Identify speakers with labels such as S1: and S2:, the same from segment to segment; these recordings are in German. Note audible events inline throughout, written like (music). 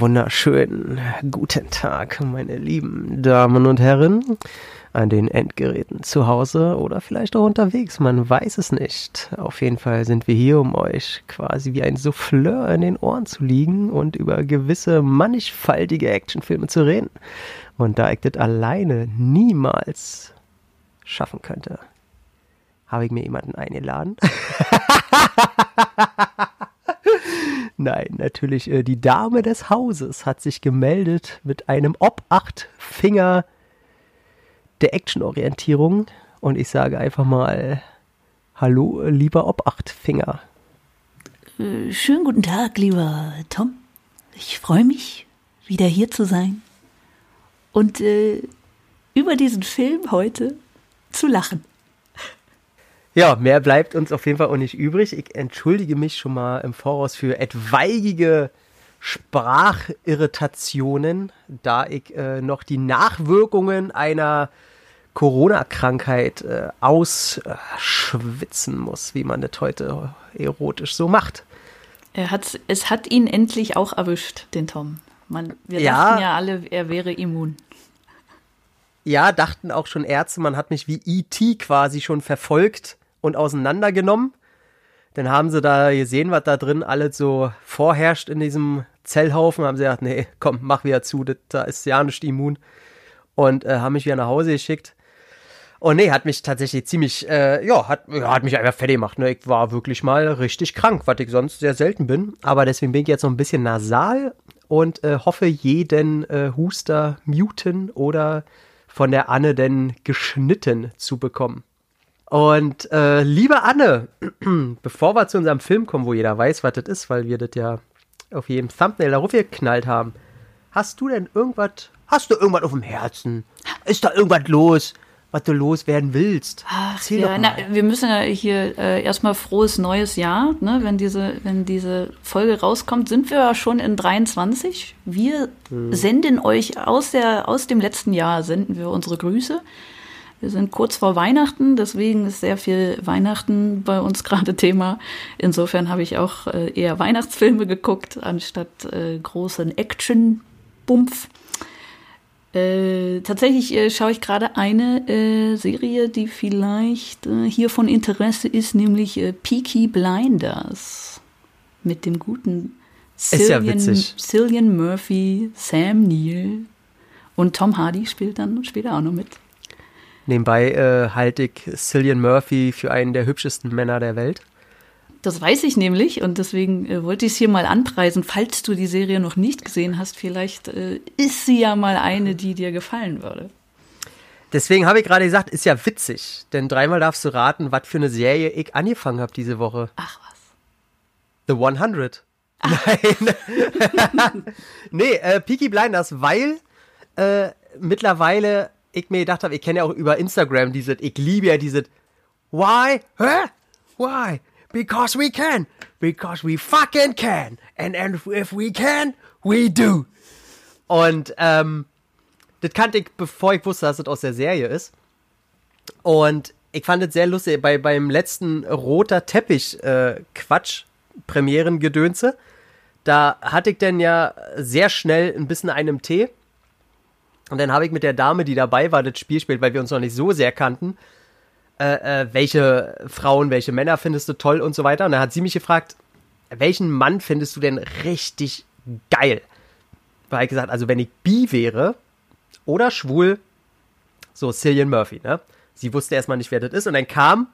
S1: Wunderschönen guten Tag, meine lieben Damen und Herren, an den Endgeräten zu Hause oder vielleicht auch unterwegs, man weiß es nicht. Auf jeden Fall sind wir hier, um euch quasi wie ein Souffleur in den Ohren zu liegen und über gewisse mannigfaltige Actionfilme zu reden. Und da ich das alleine niemals schaffen könnte, habe ich mir jemanden eingeladen. (laughs) (laughs) Nein, natürlich äh, die Dame des Hauses hat sich gemeldet mit einem Obachtfinger der Actionorientierung und ich sage einfach mal Hallo, lieber Obachtfinger.
S2: Äh, schönen guten Tag, lieber Tom. Ich freue mich, wieder hier zu sein und äh, über diesen Film heute zu lachen.
S1: Ja, mehr bleibt uns auf jeden Fall auch nicht übrig. Ich entschuldige mich schon mal im Voraus für etwaige Sprachirritationen, da ich äh, noch die Nachwirkungen einer Corona-Krankheit äh, ausschwitzen muss, wie man das heute erotisch so macht.
S2: Er hat, es hat ihn endlich auch erwischt, den Tom. Man, wir ja, dachten ja alle, er wäre immun.
S1: Ja, dachten auch schon Ärzte, man hat mich wie E.T. quasi schon verfolgt und auseinandergenommen. Dann haben sie da gesehen, was da drin alles so vorherrscht in diesem Zellhaufen. Haben sie gesagt, nee, komm, mach wieder zu, das, da ist ja nicht immun. Und äh, haben mich wieder nach Hause geschickt. Und nee, hat mich tatsächlich ziemlich, äh, ja, hat, ja, hat mich einfach fertig gemacht. Ne? Ich war wirklich mal richtig krank, was ich sonst sehr selten bin. Aber deswegen bin ich jetzt noch ein bisschen nasal und äh, hoffe, jeden äh, Huster muten oder von der Anne denn geschnitten zu bekommen. Und äh, liebe Anne, (clears throat) bevor wir zu unserem Film kommen, wo jeder weiß, was das ist, weil wir das ja auf jedem Thumbnail darauf geknallt haben, hast du denn irgendwas, hast du irgendwas auf dem Herzen? Ist da irgendwas los, was du loswerden willst?
S2: Ach, Erzähl ja, na, wir müssen ja hier äh, erstmal frohes neues Jahr, ne? Wenn diese, wenn diese Folge rauskommt, sind wir ja schon in 23. Wir hm. senden euch aus der, aus dem letzten Jahr, senden wir unsere Grüße. Wir sind kurz vor Weihnachten, deswegen ist sehr viel Weihnachten bei uns (laughs) gerade Thema. Insofern habe ich auch äh, eher Weihnachtsfilme geguckt, anstatt äh, großen Action-Bumpf. Äh, tatsächlich äh, schaue ich gerade eine äh, Serie, die vielleicht äh, hier von Interesse ist, nämlich Peaky Blinders. Mit dem guten Cillian, ja Cillian Murphy, Sam Neill und Tom Hardy spielt dann später auch noch mit.
S1: Nebenbei äh, halte ich Cillian Murphy für einen der hübschesten Männer der Welt.
S2: Das weiß ich nämlich und deswegen äh, wollte ich es hier mal anpreisen. Falls du die Serie noch nicht gesehen hast, vielleicht äh, ist sie ja mal eine, die dir gefallen würde.
S1: Deswegen habe ich gerade gesagt, ist ja witzig, denn dreimal darfst du raten, was für eine Serie ich angefangen habe diese Woche.
S2: Ach was.
S1: The 100. Ach. Nein. (laughs) (laughs) nee, äh, Peaky Blinders, weil äh, mittlerweile ich mir gedacht habe, ich kenne ja auch über Instagram dieses, ich liebe ja dieses Why? Hä? Why? Because we can. Because we fucking can. And, and if we can, we do. Und ähm, das kannte ich, bevor ich wusste, dass das aus der Serie ist. Und ich fand es sehr lustig, bei, beim letzten roter Teppich äh, Quatsch, Premierengedönse, da hatte ich dann ja sehr schnell ein bisschen einem Tee und dann habe ich mit der Dame, die dabei war, das Spiel spielt, weil wir uns noch nicht so sehr kannten, äh, äh, welche Frauen, welche Männer findest du toll und so weiter. Und dann hat sie mich gefragt, welchen Mann findest du denn richtig geil? Habe ich gesagt, also wenn ich bi wäre oder schwul, so Cillian Murphy, ne? Sie wusste erstmal nicht, wer das ist. Und dann kam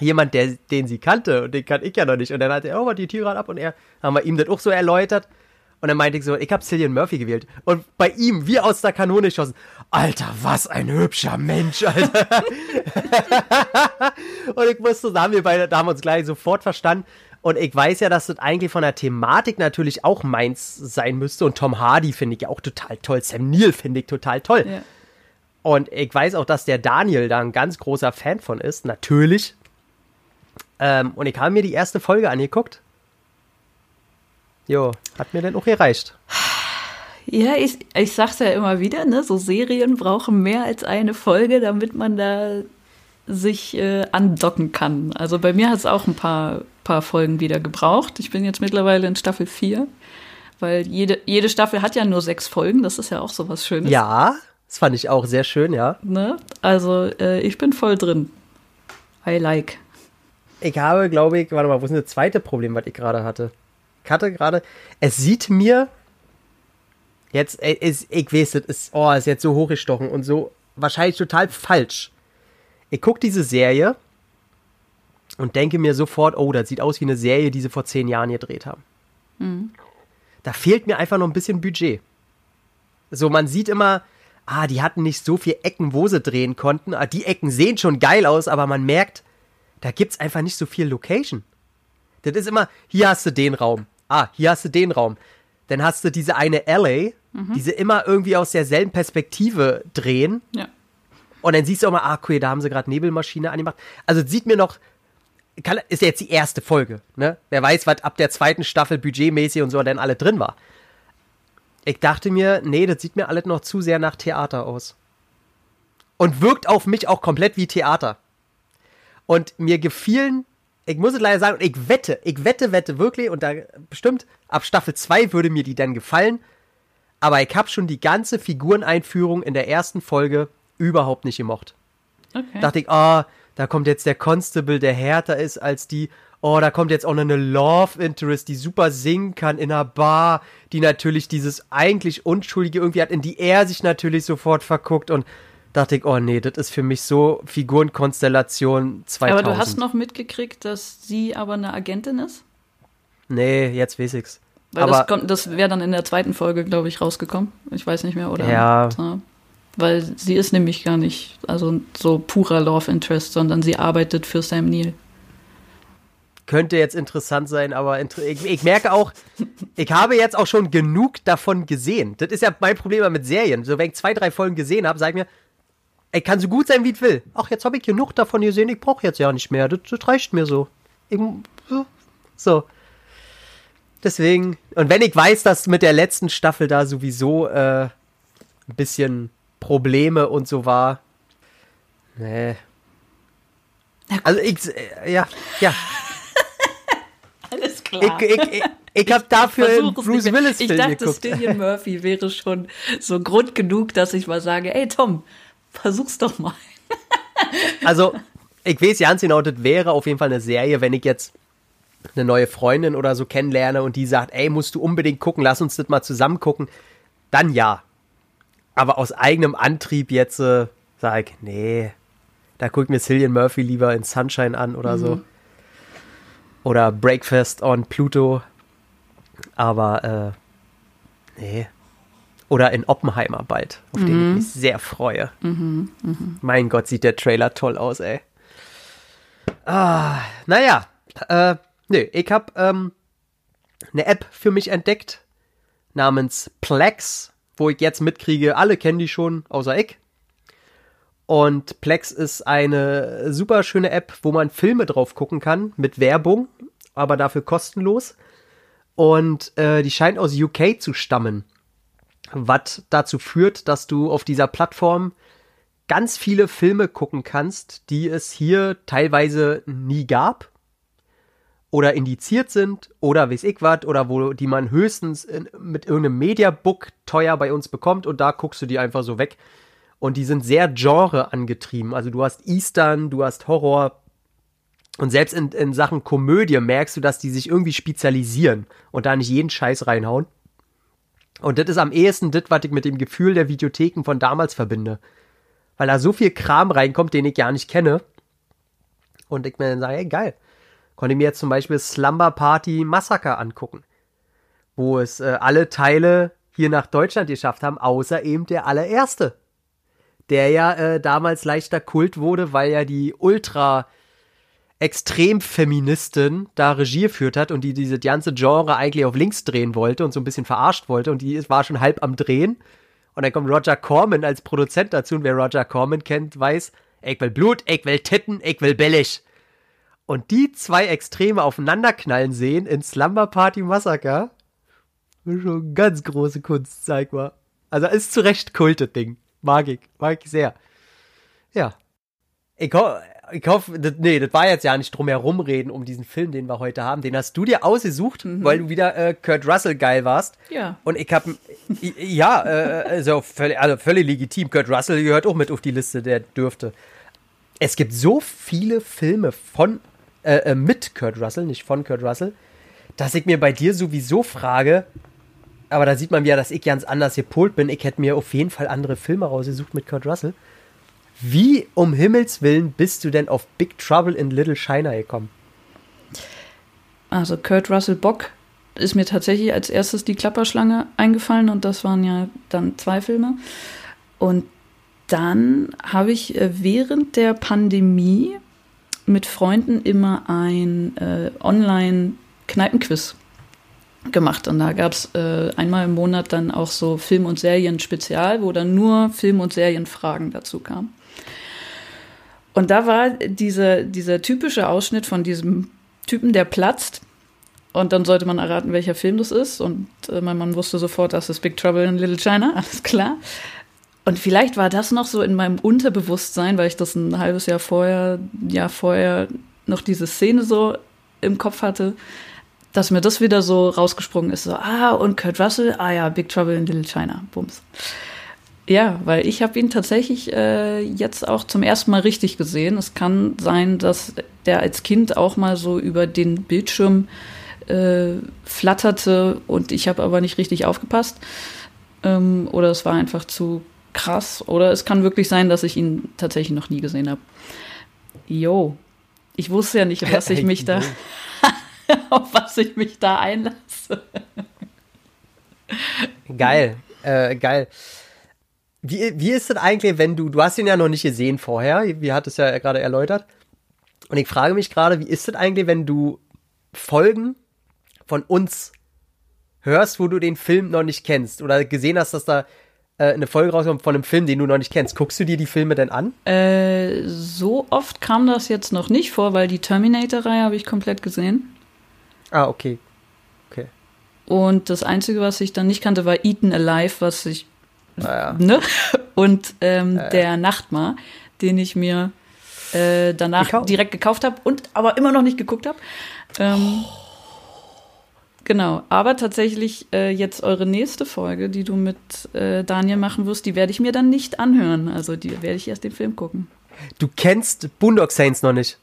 S1: jemand, der, den sie kannte und den kann ich ja noch nicht. Und dann hat er, oh, die Tür ab und er, haben wir ihm das auch so erläutert. Und dann meinte ich so, ich habe Cillian Murphy gewählt. Und bei ihm, wie aus der Kanone geschossen. Alter, was ein hübscher Mensch, Alter. (laughs) und ich wusste, da haben wir beide, da haben wir uns gleich sofort verstanden. Und ich weiß ja, dass das eigentlich von der Thematik natürlich auch meins sein müsste. Und Tom Hardy finde ich ja auch total toll. Sam Neill finde ich total toll. Ja. Und ich weiß auch, dass der Daniel da ein ganz großer Fan von ist. Natürlich. Ähm, und ich habe mir die erste Folge angeguckt. Jo, hat mir denn auch gereicht.
S2: Ja, ich, ich sag's ja immer wieder, ne, so Serien brauchen mehr als eine Folge, damit man da sich äh, andocken kann. Also bei mir hat es auch ein paar, paar Folgen wieder gebraucht. Ich bin jetzt mittlerweile in Staffel 4 weil jede, jede Staffel hat ja nur sechs Folgen, das ist ja auch so was Schönes.
S1: Ja, das fand ich auch sehr schön, ja.
S2: Ne? Also äh, ich bin voll drin. I like.
S1: Ich habe, glaube ich, warte mal, wo ist denn das zweite Problem, was ich gerade hatte? Hatte gerade, es sieht mir jetzt, ist, ich weiß, das ist, oh, ist jetzt so hochgestochen und so wahrscheinlich total falsch. Ich gucke diese Serie und denke mir sofort, oh, das sieht aus wie eine Serie, die sie vor zehn Jahren gedreht haben.
S2: Mhm.
S1: Da fehlt mir einfach noch ein bisschen Budget. So, man sieht immer, ah, die hatten nicht so viele Ecken, wo sie drehen konnten. Ah, die Ecken sehen schon geil aus, aber man merkt, da gibt's einfach nicht so viel Location. Das ist immer, hier hast du den Raum. Ah, hier hast du den Raum. Dann hast du diese eine LA, die sie immer irgendwie aus derselben Perspektive drehen.
S2: Ja.
S1: Und dann siehst du auch mal, ah, cool, da haben sie gerade Nebelmaschine angemacht. Also sieht mir noch, kann, ist ja jetzt die erste Folge, ne? Wer weiß, was ab der zweiten Staffel budgetmäßig und so dann alle drin war. Ich dachte mir, nee, das sieht mir alles noch zu sehr nach Theater aus. Und wirkt auf mich auch komplett wie Theater. Und mir gefielen, ich muss es leider sagen, ich wette, ich wette, wette wirklich, und da bestimmt ab Staffel 2 würde mir die dann gefallen. Aber ich habe schon die ganze Figureneinführung in der ersten Folge überhaupt nicht gemocht.
S2: Okay.
S1: Dachte ich, ah, da kommt jetzt der Constable, der härter ist als die. Oh, da kommt jetzt auch noch eine Love Interest, die super singen kann in einer Bar, die natürlich dieses eigentlich Unschuldige irgendwie hat, in die er sich natürlich sofort verguckt und dachte ich, oh nee, das ist für mich so Figurenkonstellation 2000.
S2: aber du hast noch mitgekriegt, dass sie aber eine Agentin ist?
S1: Nee, jetzt weiß ich's.
S2: Weil
S1: aber
S2: das, kommt- das wäre dann in der zweiten Folge, glaube ich, rausgekommen. Ich weiß nicht mehr, oder?
S1: Ja.
S2: Weil sie ist nämlich gar nicht also so purer Love Interest, sondern sie arbeitet für Sam Neill.
S1: könnte jetzt interessant sein, aber ich, ich merke auch, (laughs) ich habe jetzt auch schon genug davon gesehen. Das ist ja mein Problem mit Serien. So, wenn ich zwei, drei Folgen gesehen habe, sage ich mir, ey, kann so gut sein, wie ich will. Ach, jetzt habe ich genug davon gesehen, ich brauche jetzt ja nicht mehr. Das, das reicht mir so. Ich, so. Deswegen, und wenn ich weiß, dass mit der letzten Staffel da sowieso äh, ein bisschen Probleme und so war, nee. Also ich, äh, ja, ja, (laughs)
S2: Alles
S1: ich, ich, ich, ich habe dafür einen
S2: es
S1: Bruce. Willis
S2: Ich
S1: Film
S2: dachte,
S1: geguckt.
S2: Cillian Murphy wäre schon so Grund genug, dass ich mal sage, ey Tom, versuch's doch mal. (laughs)
S1: Also, ich weiß ganz genau, das wäre auf jeden Fall eine Serie, wenn ich jetzt eine neue Freundin oder so kennenlerne und die sagt, ey, musst du unbedingt gucken, lass uns das mal zusammen gucken, dann ja. Aber aus eigenem Antrieb jetzt äh, sag ich, nee, da guckt mir Cillian Murphy lieber in Sunshine an oder so. Oder Breakfast on Pluto. Aber, äh, nee. Oder in Oppenheimer bald, auf den ich mich sehr freue. Mein Gott, sieht der Trailer toll aus, ey. Ah, naja, äh, nö, ich hab ähm, eine App für mich entdeckt namens Plex, wo ich jetzt mitkriege, alle kennen die schon, außer ich. Und Plex ist eine super schöne App, wo man Filme drauf gucken kann mit Werbung, aber dafür kostenlos. Und äh, die scheint aus UK zu stammen, was dazu führt, dass du auf dieser Plattform ganz viele Filme gucken kannst, die es hier teilweise nie gab oder indiziert sind oder weiß ich was oder wo die man höchstens in, mit irgendeinem Mediabook teuer bei uns bekommt und da guckst du die einfach so weg. Und die sind sehr Genre angetrieben. Also du hast Eastern, du hast Horror und selbst in, in Sachen Komödie merkst du, dass die sich irgendwie spezialisieren und da nicht jeden Scheiß reinhauen. Und das ist am ehesten das, was ich mit dem Gefühl der Videotheken von damals verbinde. Weil da so viel Kram reinkommt, den ich gar nicht kenne. Und ich mir dann sage, ey, geil. Konnte mir jetzt zum Beispiel Slumber Party Massacre angucken. Wo es äh, alle Teile hier nach Deutschland geschafft haben, außer eben der allererste. Der ja äh, damals leichter Kult wurde, weil ja die Ultra Extremfeministin da Regie geführt hat und die diese ganze Genre eigentlich auf links drehen wollte und so ein bisschen verarscht wollte und die war schon halb am Drehen. Und dann kommt Roger Corman als Produzent dazu und wer Roger Corman kennt, weiß, ich will Blut, ich will Titten, ich will billig. Und die zwei Extreme aufeinanderknallen sehen in Slumber Party Massacre, schon ganz große Kunst, sag mal. Also ist zu Recht Kult, das Ding. Mag ich, mag ich sehr. Ja. Ich ich hoffe, das, nee, das war jetzt ja nicht drum herum reden um diesen Film, den wir heute haben. Den hast du dir ausgesucht, mhm. weil du wieder äh, Kurt Russell geil warst.
S2: Ja.
S1: Und ich habe, ja, äh, also, völlig, also völlig legitim. Kurt Russell gehört auch mit auf die Liste, der dürfte. Es gibt so viele Filme von, äh, äh mit Kurt Russell, nicht von Kurt Russell, dass ich mir bei dir sowieso frage, aber da sieht man wieder, dass ich ganz anders gepolt bin. Ich hätte mir auf jeden Fall andere Filme rausgesucht mit Kurt Russell. Wie um Himmels Willen bist du denn auf Big Trouble in Little China gekommen?
S2: Also Kurt Russell Bock ist mir tatsächlich als erstes die Klapperschlange eingefallen und das waren ja dann zwei Filme. Und dann habe ich äh, während der Pandemie mit Freunden immer ein äh, Online-Kneipenquiz gemacht. Und da gab es äh, einmal im Monat dann auch so Film- und Serien-Spezial, wo dann nur Film- und Serienfragen dazu kamen. Und da war diese, dieser typische Ausschnitt von diesem Typen, der platzt. Und dann sollte man erraten, welcher Film das ist. Und äh, mein Mann wusste sofort, das ist Big Trouble in Little China, (laughs) alles klar. Und vielleicht war das noch so in meinem Unterbewusstsein, weil ich das ein halbes Jahr vorher, Jahr vorher noch diese Szene so im Kopf hatte, dass mir das wieder so rausgesprungen ist. So, ah, und Kurt Russell, ah ja, Big Trouble in Little China, bums. Ja, weil ich habe ihn tatsächlich äh, jetzt auch zum ersten Mal richtig gesehen. Es kann sein, dass der als Kind auch mal so über den Bildschirm äh, flatterte und ich habe aber nicht richtig aufgepasst. Ähm, oder es war einfach zu krass. Oder es kann wirklich sein, dass ich ihn tatsächlich noch nie gesehen habe. Jo, ich wusste ja nicht, (laughs) was ich mich da, (laughs) auf was ich mich da einlasse.
S1: Geil, äh, geil. Wie, wie ist das eigentlich, wenn du, du hast ihn ja noch nicht gesehen vorher, wie hat es ja gerade erläutert. Und ich frage mich gerade, wie ist das eigentlich, wenn du Folgen von uns hörst, wo du den Film noch nicht kennst oder gesehen hast, dass da äh, eine Folge rauskommt von einem Film, den du noch nicht kennst. Guckst du dir die Filme denn an?
S2: Äh, so oft kam das jetzt noch nicht vor, weil die Terminator-Reihe habe ich komplett gesehen.
S1: Ah, okay. Okay.
S2: Und das Einzige, was ich dann nicht kannte, war Eaten Alive, was ich
S1: naja.
S2: Ne? Und ähm, naja. der Nachtmar, den ich mir äh, danach gekauft. direkt gekauft habe und aber immer noch nicht geguckt habe. Ähm, oh. Genau, aber tatsächlich äh, jetzt eure nächste Folge, die du mit äh, Daniel machen wirst, die werde ich mir dann nicht anhören. Also die werde ich erst den Film gucken.
S1: Du kennst Boondock Saints noch nicht?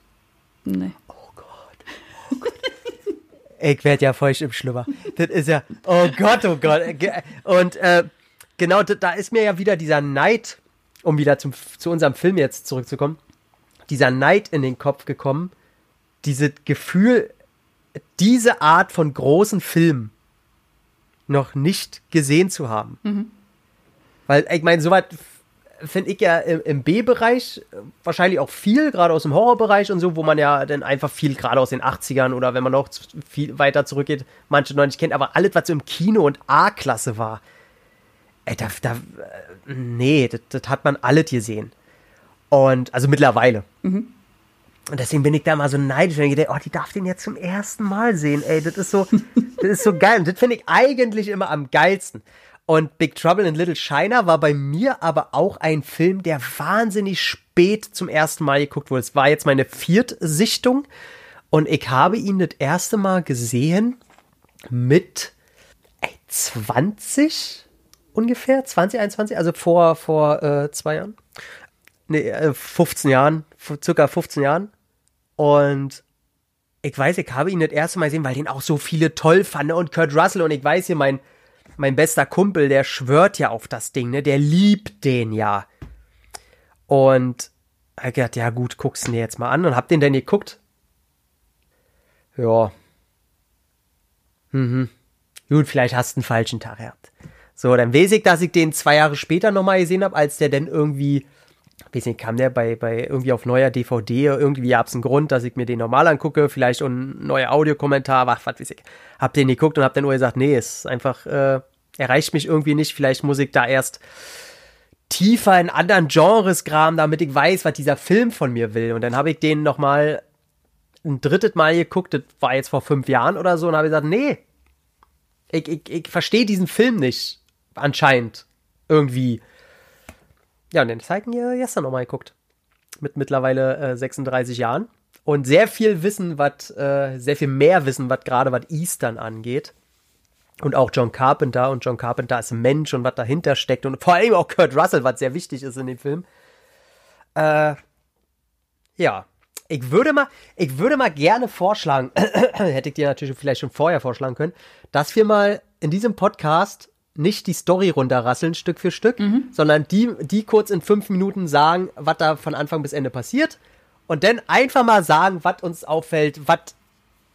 S2: Nee.
S1: Oh Gott. Oh Gott. (laughs) ich werde ja feucht im Schlüpper. Das ist ja, oh Gott, oh Gott. Und äh, genau, da ist mir ja wieder dieser Neid, um wieder zum, zu unserem Film jetzt zurückzukommen, dieser Neid in den Kopf gekommen, dieses Gefühl, diese Art von großen Filmen noch nicht gesehen zu haben. Mhm. Weil, ich meine, soweit finde ich ja im, im B-Bereich wahrscheinlich auch viel, gerade aus dem Horrorbereich und so, wo man ja dann einfach viel, gerade aus den 80ern oder wenn man noch viel weiter zurückgeht, manche noch nicht kennt, aber alles, was so im Kino und A-Klasse war, ey, da, da nee, das, das, hat man alles gesehen. Und, also mittlerweile. Mhm. Und deswegen bin ich da mal so neidisch, wenn ich denke, oh, die darf den jetzt zum ersten Mal sehen, ey, das ist so, (laughs) das ist so geil. Und das finde ich eigentlich immer am geilsten. Und Big Trouble in Little China war bei mir aber auch ein Film, der wahnsinnig spät zum ersten Mal geguckt wurde. Es war jetzt meine Viertsichtung und ich habe ihn das erste Mal gesehen mit ey, 20 ungefähr, 2021, also vor, vor äh, zwei Jahren. Nee, äh, 15 Jahren, circa 15 Jahren. Und ich weiß, ich habe ihn das erste Mal gesehen, weil den auch so viele toll fanden und Kurt Russell und ich weiß hier, mein, mein bester Kumpel, der schwört ja auf das Ding, ne? Der liebt den ja. Und ich gedacht, ja gut, guckst du dir jetzt mal an und hab den denn geguckt. Ja. Mhm. Gut, vielleicht hast du einen falschen Tag gehabt. So, dann weiß ich, dass ich den zwei Jahre später nochmal gesehen habe, als der dann irgendwie, weiß nicht, kam der bei, bei irgendwie auf neuer DVD, irgendwie gab es einen Grund, dass ich mir den normal angucke, vielleicht ein neuer Audiokommentar, was, was weiß ich. Hab den geguckt und hab dann nur gesagt, nee, ist einfach, äh, erreicht mich irgendwie nicht, vielleicht muss ich da erst tiefer in anderen Genres graben, damit ich weiß, was dieser Film von mir will. Und dann habe ich den nochmal ein drittes Mal geguckt, das war jetzt vor fünf Jahren oder so, und habe gesagt, nee, ich, ich, ich verstehe diesen Film nicht anscheinend irgendwie. Ja, und den zeigen ihr gestern nochmal geguckt. mit mittlerweile äh, 36 Jahren und sehr viel Wissen, was, äh, sehr viel mehr Wissen, was gerade was Eastern angeht. Und auch John Carpenter und John Carpenter als Mensch und was dahinter steckt und vor allem auch Kurt Russell, was sehr wichtig ist in dem Film. Äh, ja, ich würde mal, ich würde mal gerne vorschlagen, (clears throat) hätte ich dir natürlich vielleicht schon vorher vorschlagen können, dass wir mal in diesem Podcast nicht die Story runterrasseln, Stück für Stück, mhm. sondern die, die kurz in fünf Minuten sagen, was da von Anfang bis Ende passiert. Und dann einfach mal sagen, was uns auffällt, was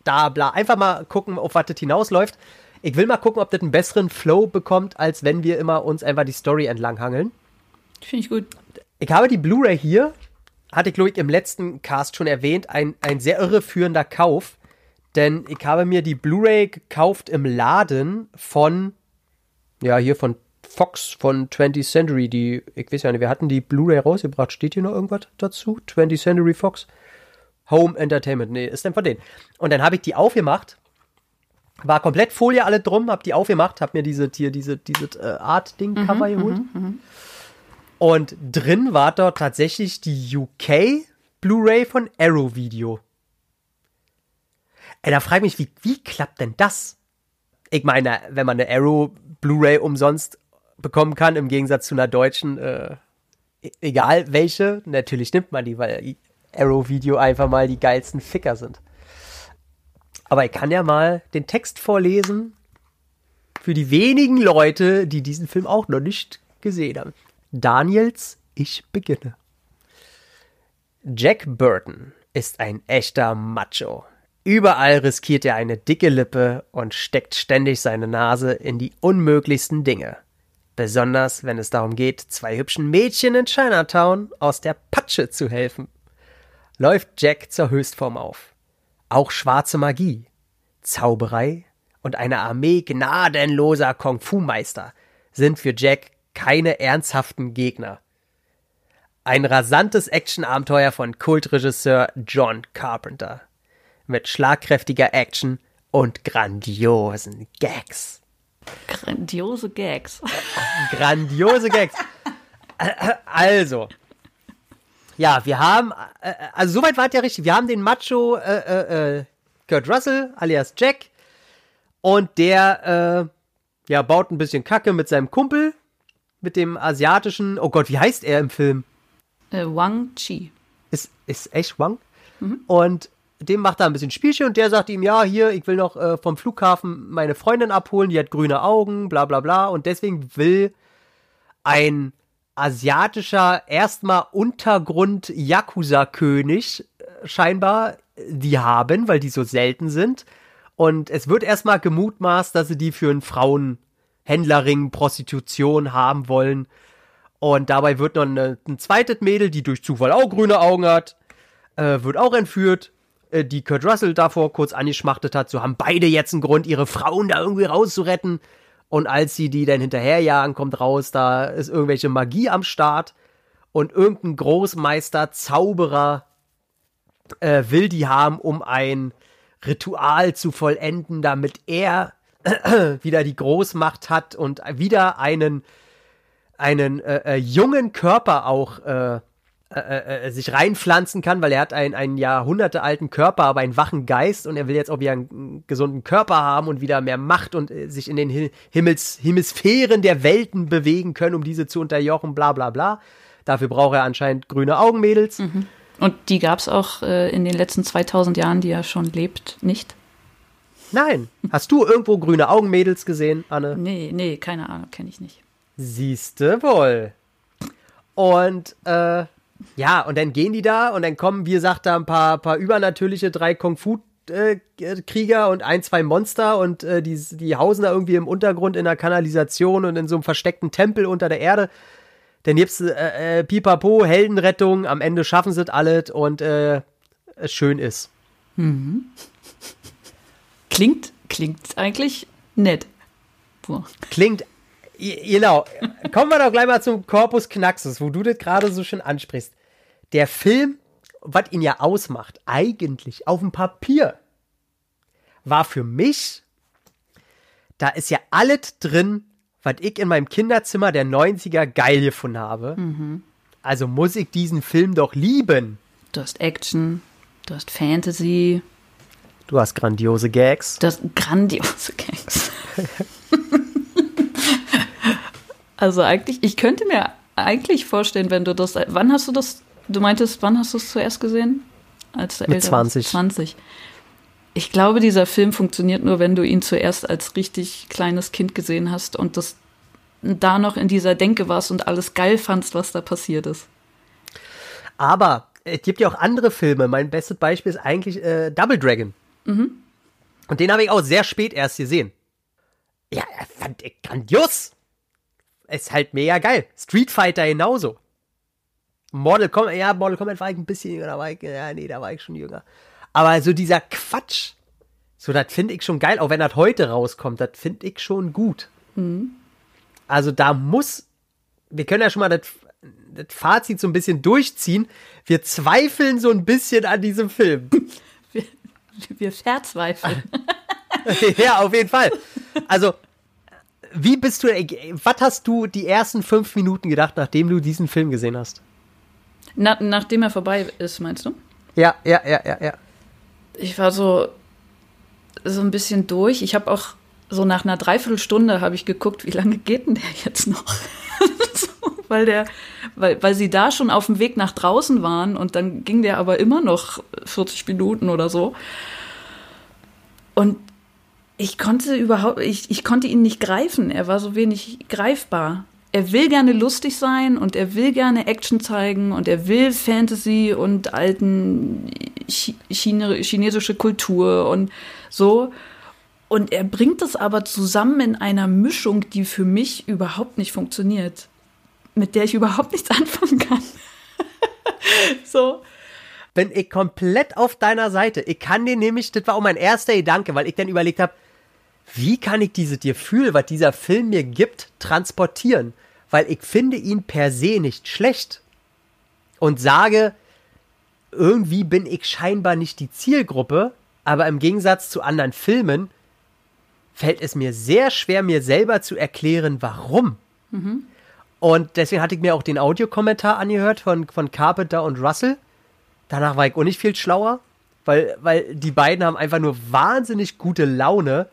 S1: da bla. Einfach mal gucken, auf was das hinausläuft. Ich will mal gucken, ob das einen besseren Flow bekommt, als wenn wir immer uns einfach die Story entlang hangeln.
S2: Finde ich gut.
S1: Ich habe die Blu-ray hier hatte ich, glaube ich, im letzten Cast schon erwähnt, ein, ein sehr irreführender Kauf. Denn ich habe mir die Blu-ray gekauft im Laden von, ja, hier von Fox von 20th Century. Die, ich weiß ja nicht, wir hatten die Blu-ray rausgebracht. Steht hier noch irgendwas dazu? 20th Century Fox? Home Entertainment. Nee, ist denn von denen. Und dann habe ich die aufgemacht. War komplett Folie alle drum, hab die aufgemacht, hab mir diese, hier, diese, diese äh, Art-Ding-Cover mhm, geholt. Mhm, mhm. Und drin war dort tatsächlich die UK Blu-ray von Arrow Video. Ey, da frage ich mich, wie, wie klappt denn das? Ich meine, wenn man eine Arrow Blu-ray umsonst bekommen kann, im Gegensatz zu einer deutschen, äh, e-, egal welche, natürlich nimmt man die, weil Arrow Video einfach mal die geilsten Ficker sind. Aber ich kann ja mal den Text vorlesen für die wenigen Leute, die diesen Film auch noch nicht gesehen haben. Daniels Ich beginne. Jack Burton ist ein echter Macho. Überall riskiert er eine dicke Lippe und steckt ständig seine Nase in die unmöglichsten Dinge. Besonders wenn es darum geht, zwei hübschen Mädchen in Chinatown aus der Patsche zu helfen. Läuft Jack zur Höchstform auf. Auch schwarze Magie, Zauberei und eine Armee gnadenloser Kung-Fu-Meister sind für Jack keine ernsthaften Gegner. Ein rasantes Actionabenteuer von Kultregisseur John Carpenter. Mit schlagkräftiger Action und grandiosen Gags.
S2: Grandiose Gags. (laughs)
S1: Grandiose Gags. Also, ja, wir haben, äh, also soweit war es ja richtig. Wir haben den Macho äh, äh, äh, Kurt Russell alias Jack und der äh, ja baut ein bisschen Kacke mit seinem Kumpel mit dem asiatischen, oh Gott, wie heißt er im Film?
S2: Äh, Wang Chi.
S1: Ist, ist echt Wang? Mhm. Und dem macht er ein bisschen Spielchen und der sagt ihm, ja, hier, ich will noch äh, vom Flughafen meine Freundin abholen, die hat grüne Augen, bla bla bla. Und deswegen will ein asiatischer, erstmal Untergrund-Yakuza-König äh, scheinbar die haben, weil die so selten sind. Und es wird erstmal gemutmaßt, dass sie die für einen Frauen Händlerring, Prostitution haben wollen. Und dabei wird noch ein zweites Mädel, die durch Zufall auch grüne Augen hat, äh, wird auch entführt, äh, die Kurt Russell davor kurz angeschmachtet hat. So haben beide jetzt einen Grund, ihre Frauen da irgendwie rauszuretten. Und als sie die dann hinterherjagen, kommt raus, da ist irgendwelche Magie am Start. Und irgendein Großmeister, Zauberer äh, will die haben, um ein Ritual zu vollenden, damit er (clears throat) wieder die Großmacht hat und wieder einen, einen äh, äh, jungen Körper auch äh, äh, äh, sich reinpflanzen kann, weil er hat einen, einen jahrhundertealten Körper, aber einen wachen Geist und er will jetzt auch wieder einen gesunden Körper haben und wieder mehr Macht und äh, sich in den Himmels, Hemisphären der Welten bewegen können, um diese zu unterjochen, bla bla bla. Dafür braucht er anscheinend grüne Augenmädels. Mhm.
S2: Und die gab es auch äh, in den letzten 2000 Jahren, die er schon lebt, nicht?
S1: Nein. Hast du irgendwo grüne Augenmädels gesehen, Anne?
S2: Nee, nee, keine Ahnung, kenne ich nicht.
S1: Siehste wohl. Und äh, ja, und dann gehen die da und dann kommen, wie gesagt, da ein paar, paar übernatürliche drei Kung-Fu-Krieger äh, und ein, zwei Monster und äh, die, die hausen da irgendwie im Untergrund in der Kanalisation und in so einem versteckten Tempel unter der Erde. Dann gibt's äh, äh, Pipapo, Heldenrettung, am Ende schaffen sie es alles und äh, es schön ist. Mhm.
S2: Klingt, klingt eigentlich nett.
S1: So. Klingt, genau. Kommen wir doch gleich mal zum Corpus Knaxus, wo du das gerade so schön ansprichst. Der Film, was ihn ja ausmacht, eigentlich auf dem Papier, war für mich, da ist ja alles drin, was ich in meinem Kinderzimmer der 90er geil gefunden habe. Mhm. Also muss ich diesen Film doch lieben.
S2: Du hast Action, du hast Fantasy,
S1: Du hast grandiose Gags.
S2: du hast grandiose Gags. (laughs) also eigentlich, ich könnte mir eigentlich vorstellen, wenn du das, wann hast du das, du meintest, wann hast du es zuerst gesehen? Als
S1: Mit
S2: älter warst?
S1: 20.
S2: 20. Ich glaube, dieser Film funktioniert nur, wenn du ihn zuerst als richtig kleines Kind gesehen hast und das da noch in dieser Denke warst und alles geil fandst, was da passiert ist.
S1: Aber es gibt ja auch andere Filme. Mein bestes Beispiel ist eigentlich äh, Double Dragon. Und den habe ich auch sehr spät erst gesehen. Ja, er fand ich grandios. Ist halt mega geil. Street Fighter genauso. Mortal Kombat, ja, Mortal Kombat war ich ein bisschen jünger, da war ich, ja, nee, da war ich schon jünger. Aber so dieser Quatsch, so, das finde ich schon geil, auch wenn das heute rauskommt, das finde ich schon gut. Also da muss, wir können ja schon mal das, das Fazit so ein bisschen durchziehen. Wir zweifeln so ein bisschen an diesem Film. (laughs)
S2: Wir, wir verzweifeln. (laughs)
S1: ja, auf jeden Fall. Also, wie bist du, was hast du die ersten fünf Minuten gedacht, nachdem du diesen Film gesehen hast?
S2: Na, nachdem er vorbei ist, meinst du?
S1: Ja, ja, ja, ja, ja.
S2: Ich war so, so ein bisschen durch. Ich habe auch so nach einer Dreiviertelstunde habe ich geguckt, wie lange geht denn der jetzt noch? (laughs) so, weil der, weil, weil sie da schon auf dem Weg nach draußen waren und dann ging der aber immer noch 40 Minuten oder so. Und ich konnte überhaupt, ich, ich konnte ihn nicht greifen. Er war so wenig greifbar. Er will gerne lustig sein und er will gerne Action zeigen und er will Fantasy und alten Chi- Chine, chinesische Kultur und so. Und er bringt das aber zusammen in einer Mischung, die für mich überhaupt nicht funktioniert. Mit der ich überhaupt nichts (laughs) anfangen kann. (laughs) so.
S1: Bin ich komplett auf deiner Seite. Ich kann den nämlich, das war auch mein erster Gedanke, weil ich dann überlegt habe, wie kann ich dieses Gefühl, was dieser Film mir gibt, transportieren? Weil ich finde ihn per se nicht schlecht. Und sage, irgendwie bin ich scheinbar nicht die Zielgruppe, aber im Gegensatz zu anderen Filmen fällt es mir sehr schwer, mir selber zu erklären, warum. Und deswegen hatte ich mir auch den Audiokommentar angehört von, von Carpenter und Russell. Danach war ich auch nicht viel schlauer, weil, weil die beiden haben einfach nur wahnsinnig gute Laune.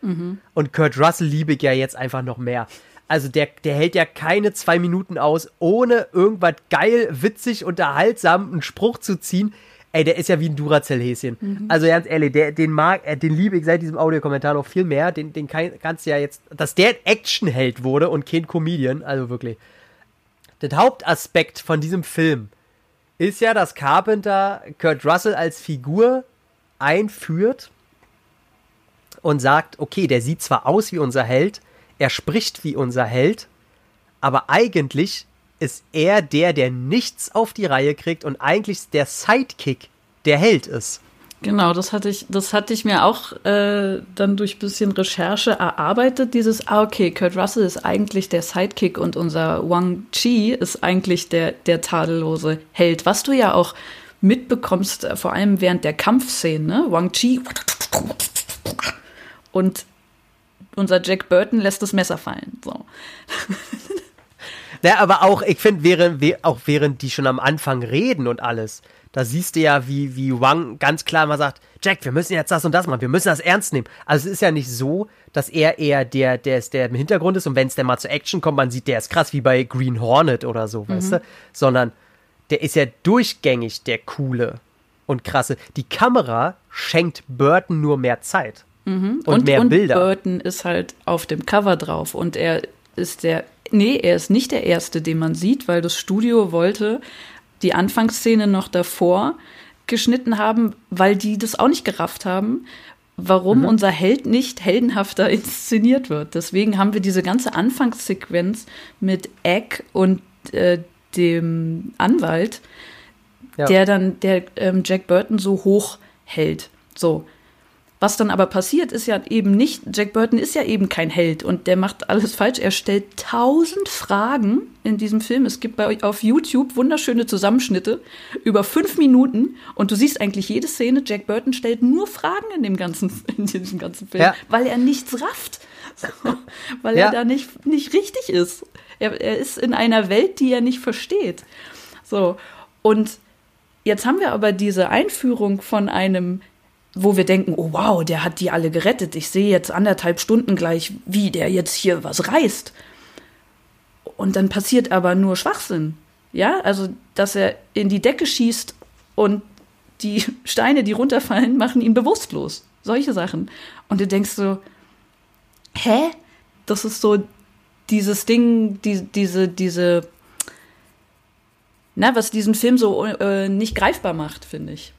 S1: Und Kurt Russell liebe ich ja jetzt einfach noch mehr. Also der, der hält ja keine zwei Minuten aus, ohne irgendwas geil, witzig, unterhaltsam einen Spruch zu ziehen. Ey, der ist ja wie ein Duracell-Häschen. Also ganz ehrlich, der, den mag, äh, den liebe ich seit diesem Audiokommentar noch viel mehr. Den, den kann, kannst du ja jetzt, dass der Actionheld wurde und kein Comedian, also wirklich. Der Hauptaspekt von diesem Film ist ja, dass Carpenter Kurt Russell als Figur einführt und sagt, okay, der sieht zwar aus wie unser Held, er spricht wie unser Held, aber eigentlich ist er der, der nichts auf die Reihe kriegt und eigentlich der Sidekick der Held ist.
S2: Genau, das hatte ich, das hatte ich mir auch äh, dann durch bisschen Recherche erarbeitet. Dieses, ah, okay, Kurt Russell ist eigentlich der Sidekick und unser Wang Chi ist eigentlich der, der tadellose Held. Was du ja auch mitbekommst, äh, vor allem während der Kampfszenen, ne? Wang Chi und unser Jack Burton lässt das Messer fallen. So. (laughs)
S1: Ja, aber auch, ich finde, während, auch während die schon am Anfang reden und alles, da siehst du ja, wie, wie Wang ganz klar mal sagt, Jack, wir müssen jetzt das und das machen, wir müssen das ernst nehmen. Also es ist ja nicht so, dass er eher der, der ist, der im Hintergrund ist und wenn es dann mal zur Action kommt, man sieht, der ist krass wie bei Green Hornet oder so, weißt du? Sondern der ist ja durchgängig der coole und krasse. Die Kamera schenkt Burton nur mehr Zeit. Und, mehr
S2: und
S1: Bilder.
S2: Burton ist halt auf dem Cover drauf und er ist der, nee, er ist nicht der Erste, den man sieht, weil das Studio wollte die Anfangsszene noch davor geschnitten haben, weil die das auch nicht gerafft haben, warum
S1: Mhm.
S2: unser Held nicht heldenhafter (laughs) inszeniert wird. Deswegen haben wir diese ganze Anfangssequenz mit Egg und äh, dem Anwalt,
S1: Ja.
S2: der dann der ähm, Jack Burton so hoch hält. So. Was dann aber passiert, ist ja eben nicht, Jack Burton ist ja eben kein Held und der macht alles falsch. Er stellt tausend Fragen in diesem Film. Es gibt bei euch auf YouTube wunderschöne Zusammenschnitte über fünf Minuten und du siehst eigentlich jede Szene. Jack Burton stellt nur Fragen in dem ganzen, (laughs) in diesem ganzen Film,
S1: Ja.
S2: weil er nichts rafft. So, (laughs) weil
S1: Ja.
S2: er da nicht, nicht richtig ist. Er, er ist in einer Welt, die er nicht versteht. So. Und jetzt haben wir aber diese Einführung von einem, wo wir denken, oh wow, der hat die alle gerettet. Ich sehe jetzt anderthalb Stunden gleich, wie der jetzt hier was reißt. Und dann passiert aber nur Schwachsinn. Ja, also, dass er in die Decke schießt und die (laughs) Steine, die runterfallen, machen ihn bewusstlos. Solche Sachen. Und du denkst so, hä? Das ist so dieses Ding, die, diese, diese, na, was diesen Film so äh, nicht greifbar macht, finde ich.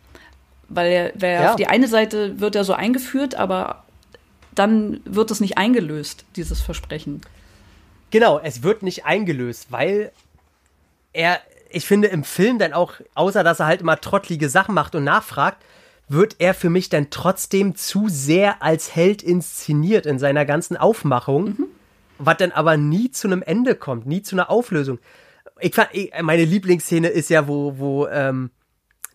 S2: Weil er,
S1: Ja.
S2: auf die eine Seite wird er so eingeführt, aber dann wird es nicht eingelöst, dieses Versprechen.
S1: Genau, es wird nicht eingelöst, weil er, ich finde, im Film dann auch, außer dass er halt immer trottlige Sachen macht und nachfragt, wird er für mich dann trotzdem zu sehr als Held inszeniert in seiner ganzen Aufmachung, was dann aber nie zu einem Ende kommt, nie zu einer Auflösung. Ich fand, ich, meine Lieblingsszene ist ja, wo, wo, ähm,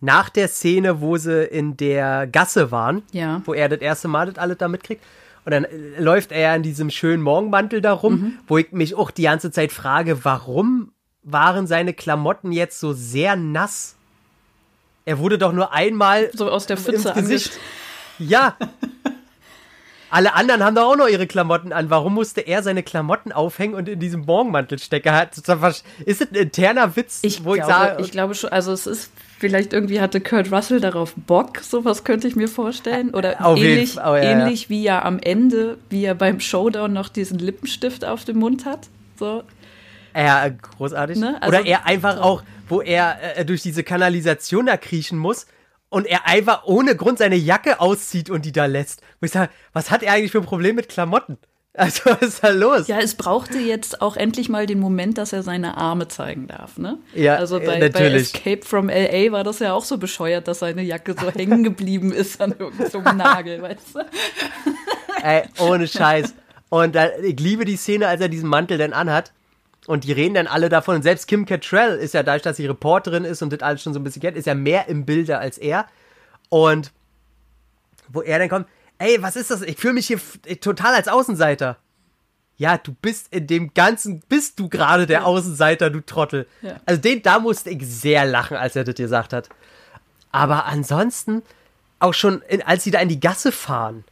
S1: nach der Szene, wo sie in der Gasse waren,
S2: Ja.
S1: wo er das erste Mal das alles da mitkriegt. Und dann äh, läuft er ja in diesem schönen Morgenmantel da rum, wo ich mich auch die ganze Zeit frage, warum waren seine Klamotten jetzt so sehr nass? Er wurde doch nur einmal
S2: So aus der
S1: ins
S2: Pfütze
S1: Gesicht.
S2: angesch-
S1: Ja. (laughs) Alle anderen haben doch auch noch ihre Klamotten an. Warum musste er seine Klamotten aufhängen und in diesem Morgenmantel stecken? Hat- Ist das ein interner Witz,
S2: Ich,
S1: wo ich
S2: glaube,
S1: sage,
S2: ich glaube schon, also es ist, vielleicht irgendwie hatte Kurt Russell darauf Bock, sowas könnte ich mir vorstellen. Oder
S1: Auf jeden
S2: ähnlich,
S1: oh, ja, ja.
S2: ähnlich wie er am Ende, wie er beim Showdown noch diesen Lippenstift auf dem Mund hat. So.
S1: Ja, großartig.
S2: Ne? Also-
S1: Oder er einfach auch, wo er äh, durch diese Kanalisation da kriechen muss und er einfach ohne Grund seine Jacke auszieht und die da lässt. Wo ich sage, was hat er eigentlich für ein Problem mit Klamotten? (laughs) Also, was ist da los?
S2: Ja, es brauchte jetzt auch endlich mal den Moment, dass er seine Arme zeigen darf, ne?
S1: Ja,
S2: also
S1: äh,
S2: bei, bei
S1: natürlich.
S2: Escape from LA war das ja auch so bescheuert, dass seine Jacke so hängen geblieben (laughs) ist an irgendeinem Nagel, weißt du?
S1: Ey, ohne Scheiß. Und ich liebe die Szene, als er diesen Mantel dann anhat. Und die reden dann alle davon. Und selbst Kim Cattrall ist ja dadurch, dass sie Reporterin ist und das alles schon so ein bisschen kennt, ist ja mehr im Bilde als er. Und wo er dann kommt, ey, was ist das? Ich fühle mich hier f- total als Außenseiter. Ja, du bist in dem Ganzen, bist du gerade der Außenseiter, du Trottel.
S2: Ja.
S1: Also den, da musste ich sehr lachen, als er das gesagt hat. Aber ansonsten, auch schon, in, als sie da in die Gasse fahren,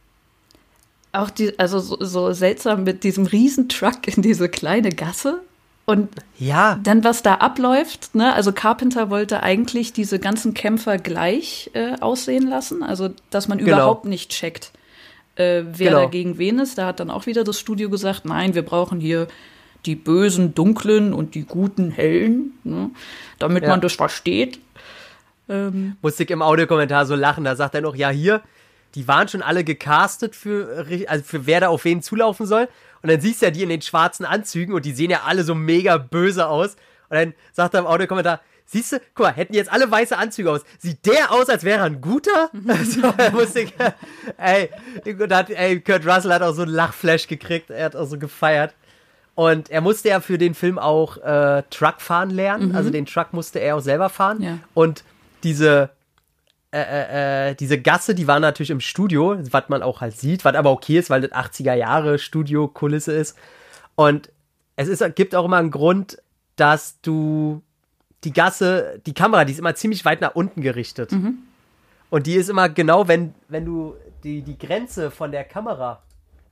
S2: Auch die, also so, so seltsam mit diesem Riesentruck in diese kleine Gasse. Und
S1: ja,
S2: dann, was da abläuft, ne? Also Carpenter wollte eigentlich diese ganzen Kämpfer gleich äh, aussehen lassen, also dass man
S1: Genau.
S2: überhaupt nicht checkt, äh, wer
S1: Genau.
S2: da gegen wen ist. Da hat dann auch wieder das Studio gesagt, nein, wir brauchen hier die bösen dunklen und die guten hellen, ne? damit
S1: Ja.
S2: man das versteht. Ähm,
S1: musste ich im Audiokommentar so lachen. Da sagt er noch, ja, hier, die waren schon alle gecastet für, also für wer da auf wen zulaufen soll. Und dann siehst du ja die in den schwarzen Anzügen und die sehen ja alle so mega böse aus. Und dann sagt er im Audiokommentar, siehst du, guck mal, hätten jetzt alle weiße Anzüge aus. Sieht der aus, als wäre er ein guter? (laughs) (laughs) so, da musste ey, und hat, ey, Kurt Russell hat auch so einen Lachflash gekriegt. Er hat auch so gefeiert. Und er musste ja für den Film auch äh, Truck fahren lernen. Also den Truck musste er auch selber fahren.
S2: Ja.
S1: Und diese, äh, äh, äh, diese Gasse, die war natürlich im Studio, was man auch halt sieht, was aber okay ist, weil das 80er Jahre Studio-Kulisse ist. Und es ist, gibt auch immer einen Grund, dass du die Gasse, die Kamera, die ist immer ziemlich weit nach unten gerichtet. Und die ist immer genau, wenn, wenn du die, die Grenze von der Kamera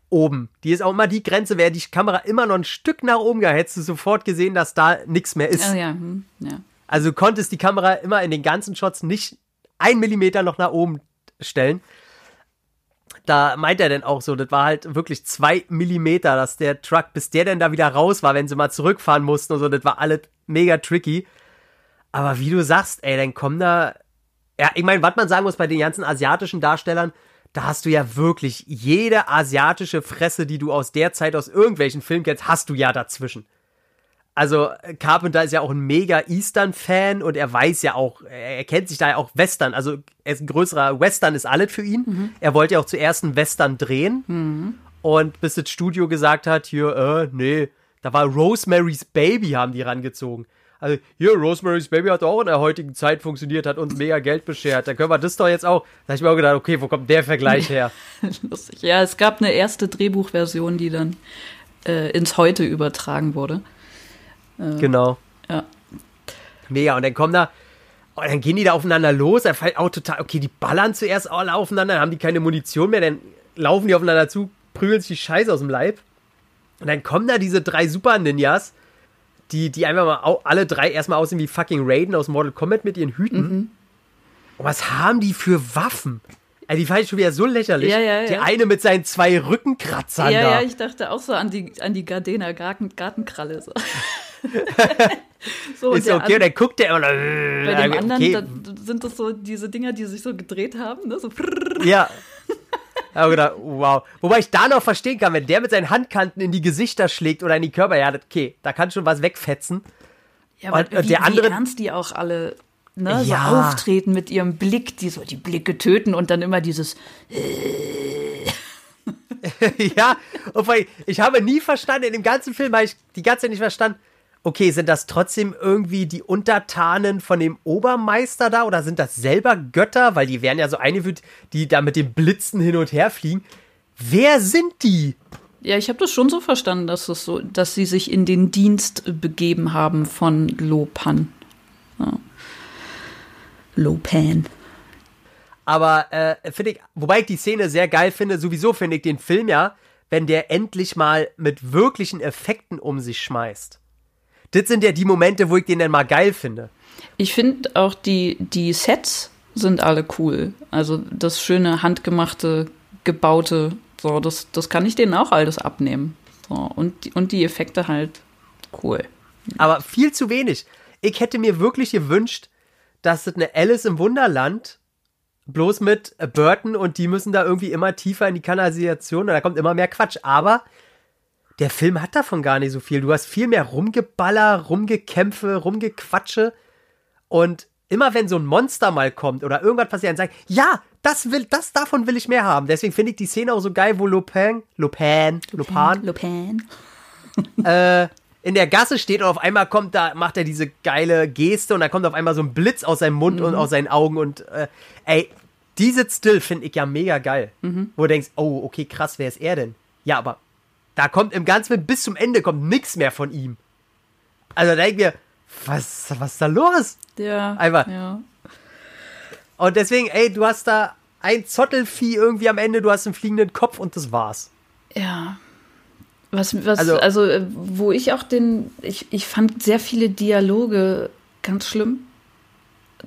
S1: oben, die ist auch immer die Grenze, wäre die Kamera immer noch ein Stück nach oben gegangen, hättest du sofort gesehen, dass da nichts mehr ist.
S2: ah ja, hm, ja.
S1: Also du konntest die Kamera immer in den ganzen Shots nicht ein Millimeter noch nach oben stellen. Da meint er denn auch so, das war halt wirklich zwei Millimeter, dass der Truck, bis der denn da wieder raus war, wenn sie mal zurückfahren mussten und so, das war alles mega tricky. Aber wie du sagst, ey, dann kommen da, ja, ich meine, was man sagen muss bei den ganzen asiatischen Darstellern, da hast du ja wirklich jede asiatische Fresse, die du aus der Zeit aus irgendwelchen Filmen kennst, hast du ja dazwischen. Also Carpenter ist ja auch ein mega Eastern-Fan und er weiß ja auch, er kennt sich da ja auch Western. Also er ist ein größerer Western, ist alles für ihn. Er wollte ja auch zuerst einen Western drehen. Und bis das Studio gesagt hat, hier, äh, nee, da war Rosemary's Baby, haben die rangezogen. Also, hier, Rosemary's Baby hat auch in der heutigen Zeit funktioniert, hat uns mega Geld beschert. Da können wir das doch jetzt auch. Da habe ich mir auch gedacht, okay, wo kommt der Vergleich her? (laughs)
S2: Lustig. Ja, es gab eine erste Drehbuchversion, die dann äh, ins Heute übertragen wurde.
S1: Genau.
S2: Ja.
S1: Mega. Und dann kommen da, und dann gehen die da aufeinander los. Er fällt auch total, okay, die ballern zuerst alle aufeinander, dann haben die keine Munition mehr, dann laufen die aufeinander zu, prügeln sich die Scheiße aus dem Leib. Und dann kommen da diese drei Super-Ninjas, die, die einfach mal alle drei erstmal aussehen wie fucking Raiden aus Mortal Kombat mit ihren Hüten.
S2: Mhm.
S1: Und was haben die für Waffen? Also die fand ich schon wieder so lächerlich.
S2: Ja, ja,
S1: Der
S2: ja.
S1: eine mit seinen zwei Rückenkratzern
S2: Ja,
S1: da.
S2: ja, ich dachte auch so an die, an die Gardena Garten, Gartenkralle. So. (laughs) so,
S1: ist
S2: der
S1: okay, dann guckt der immer.
S2: bei dem anderen
S1: okay.
S2: da sind das so diese Dinger, die sich so gedreht haben. Ne? So
S1: Ja. Aber gedacht, wow. Wobei ich da noch verstehen kann, wenn der mit seinen Handkanten in die Gesichter schlägt oder in die Körper, ja, okay, da kann schon was wegfetzen.
S2: Ja, aber
S1: Und- und
S2: wie,
S1: der andere-
S2: wie ernst die auch alle ne,
S1: Ja.
S2: so auftreten mit ihrem Blick, die so die Blicke töten und dann immer dieses (laughs)
S1: ja, und ich habe nie verstanden, in dem ganzen Film habe ich die ganze Zeit nicht verstanden, okay, sind das trotzdem irgendwie die Untertanen von dem Obermeister da oder sind das selber Götter? Weil die werden ja so eingeführt, die da mit den Blitzen hin und her fliegen. Wer sind die?
S2: Ja, ich habe das schon so verstanden, dass es so, dass sie sich in den Dienst begeben haben von Lopan. Ja. Lopan.
S1: Aber äh, finde ich, wobei ich die Szene sehr geil finde, sowieso finde ich den Film ja, wenn der endlich mal mit wirklichen Effekten um sich schmeißt. Das sind ja die Momente, wo ich den dann mal geil finde.
S2: Ich finde auch die, die Sets sind alle cool. Also das schöne, handgemachte, gebaute, so, das, das kann ich denen auch alles abnehmen. So, und, und die Effekte halt cool.
S1: Aber viel zu wenig. Ich hätte mir wirklich gewünscht, dass es eine Alice im Wunderland bloß mit äh, Burton und die müssen da irgendwie immer tiefer in die Kanalisation und da kommt immer mehr Quatsch. Aber der Film hat davon gar nicht so viel. Du hast viel mehr Rumgeballer, Rumgekämpfe, Rumgequatsche und immer wenn so ein Monster mal kommt oder irgendwas passiert, dann sagen, ja, das will, das davon will ich mehr haben. Deswegen finde ich die Szene auch so geil, wo Lupin, Lupin, Lupin,
S2: Lopan.
S1: In der Gasse steht und auf einmal kommt da, macht er diese geile Geste und da kommt auf einmal so ein Blitz aus seinem Mund und aus seinen Augen und äh, ey, diese Still finde ich ja mega geil. Wo du denkst, oh, okay, krass, wer ist er denn? Ja, aber da kommt im ganzen bis zum Ende kommt nichts mehr von ihm. Also da denk ich mir, was, was ist da los?
S2: Ja.
S1: Einfach.
S2: Ja.
S1: Und deswegen, ey, du hast da ein Zottelvieh irgendwie am Ende, du hast einen fliegenden Kopf und das war's.
S2: Ja. Was, was,
S1: Also-
S2: also, äh, wo ich auch den, ich, ich fand sehr viele Dialoge ganz schlimm.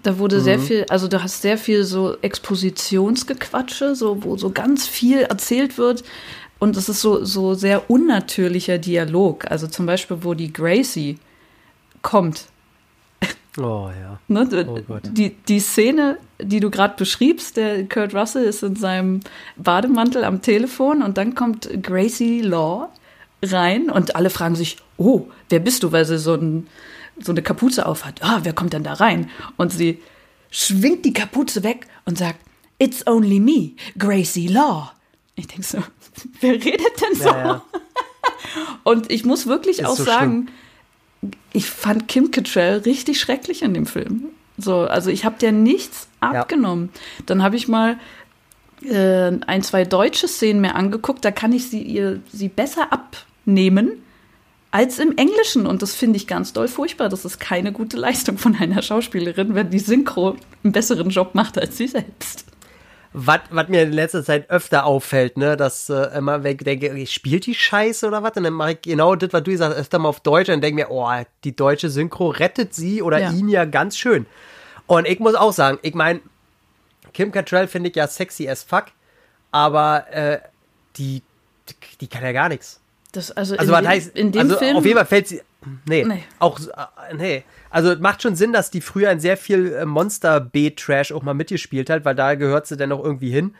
S2: Da wurde sehr
S1: Mhm.
S2: viel, also du hast sehr viel so Expositionsgequatsche, so, wo so ganz viel erzählt wird. Und es ist so, so sehr unnatürlicher Dialog. Also zum Beispiel, wo die Gracie kommt.
S1: Oh ja.
S2: Ne?
S1: Oh Gott.
S2: Die, die Szene, die du gerade beschriebst, der Kurt Russell ist in seinem Bademantel am Telefon und dann kommt Gracie Law rein und alle fragen sich, oh, wer bist du, weil sie so, ein, so eine Kapuze aufhat. Ah, wer kommt denn da rein? Und sie schwingt die Kapuze weg und sagt, It's only me, Gracie Law. Ich denke so, (laughs) wer redet denn so?
S1: Ja, ja. (laughs)
S2: Und ich muss wirklich
S1: Ist
S2: auch
S1: so
S2: sagen, ich fand Kim Cattrall richtig schrecklich in dem Film. So, also ich habe der nichts abgenommen. Dann habe ich mal äh, ein, zwei deutsche Szenen mir angeguckt, da kann ich sie ihr sie besser abnehmen als im Englischen und das finde ich ganz doll furchtbar. Das ist keine gute Leistung von einer Schauspielerin, wenn die Synchro einen besseren Job macht als sie selbst.
S1: Was, was mir in letzter Zeit öfter auffällt, ne, dass äh, immer, wenn ich denke, spielt die Scheiße oder was? Und dann mache ich genau das, was du gesagt hast, öfter mal auf Deutsch und denke mir, oh, die deutsche Synchro rettet sie oder
S2: Ja.
S1: ihn ja ganz schön. Und ich muss auch sagen, ich meine, Kim Cattrall finde ich ja sexy as fuck, aber äh, die, die kann ja gar nichts.
S2: Das, also
S1: Also
S2: in,
S1: was
S2: dem,
S1: heißt,
S2: in dem
S1: also
S2: Film.
S1: auf jeden Fall fällt sie, nee,
S2: Nee.
S1: auch, äh, nee. Also macht schon Sinn, dass die früher in sehr viel äh, Monster-B-Trash auch mal mitgespielt hat, weil da gehört sie dann auch irgendwie hin.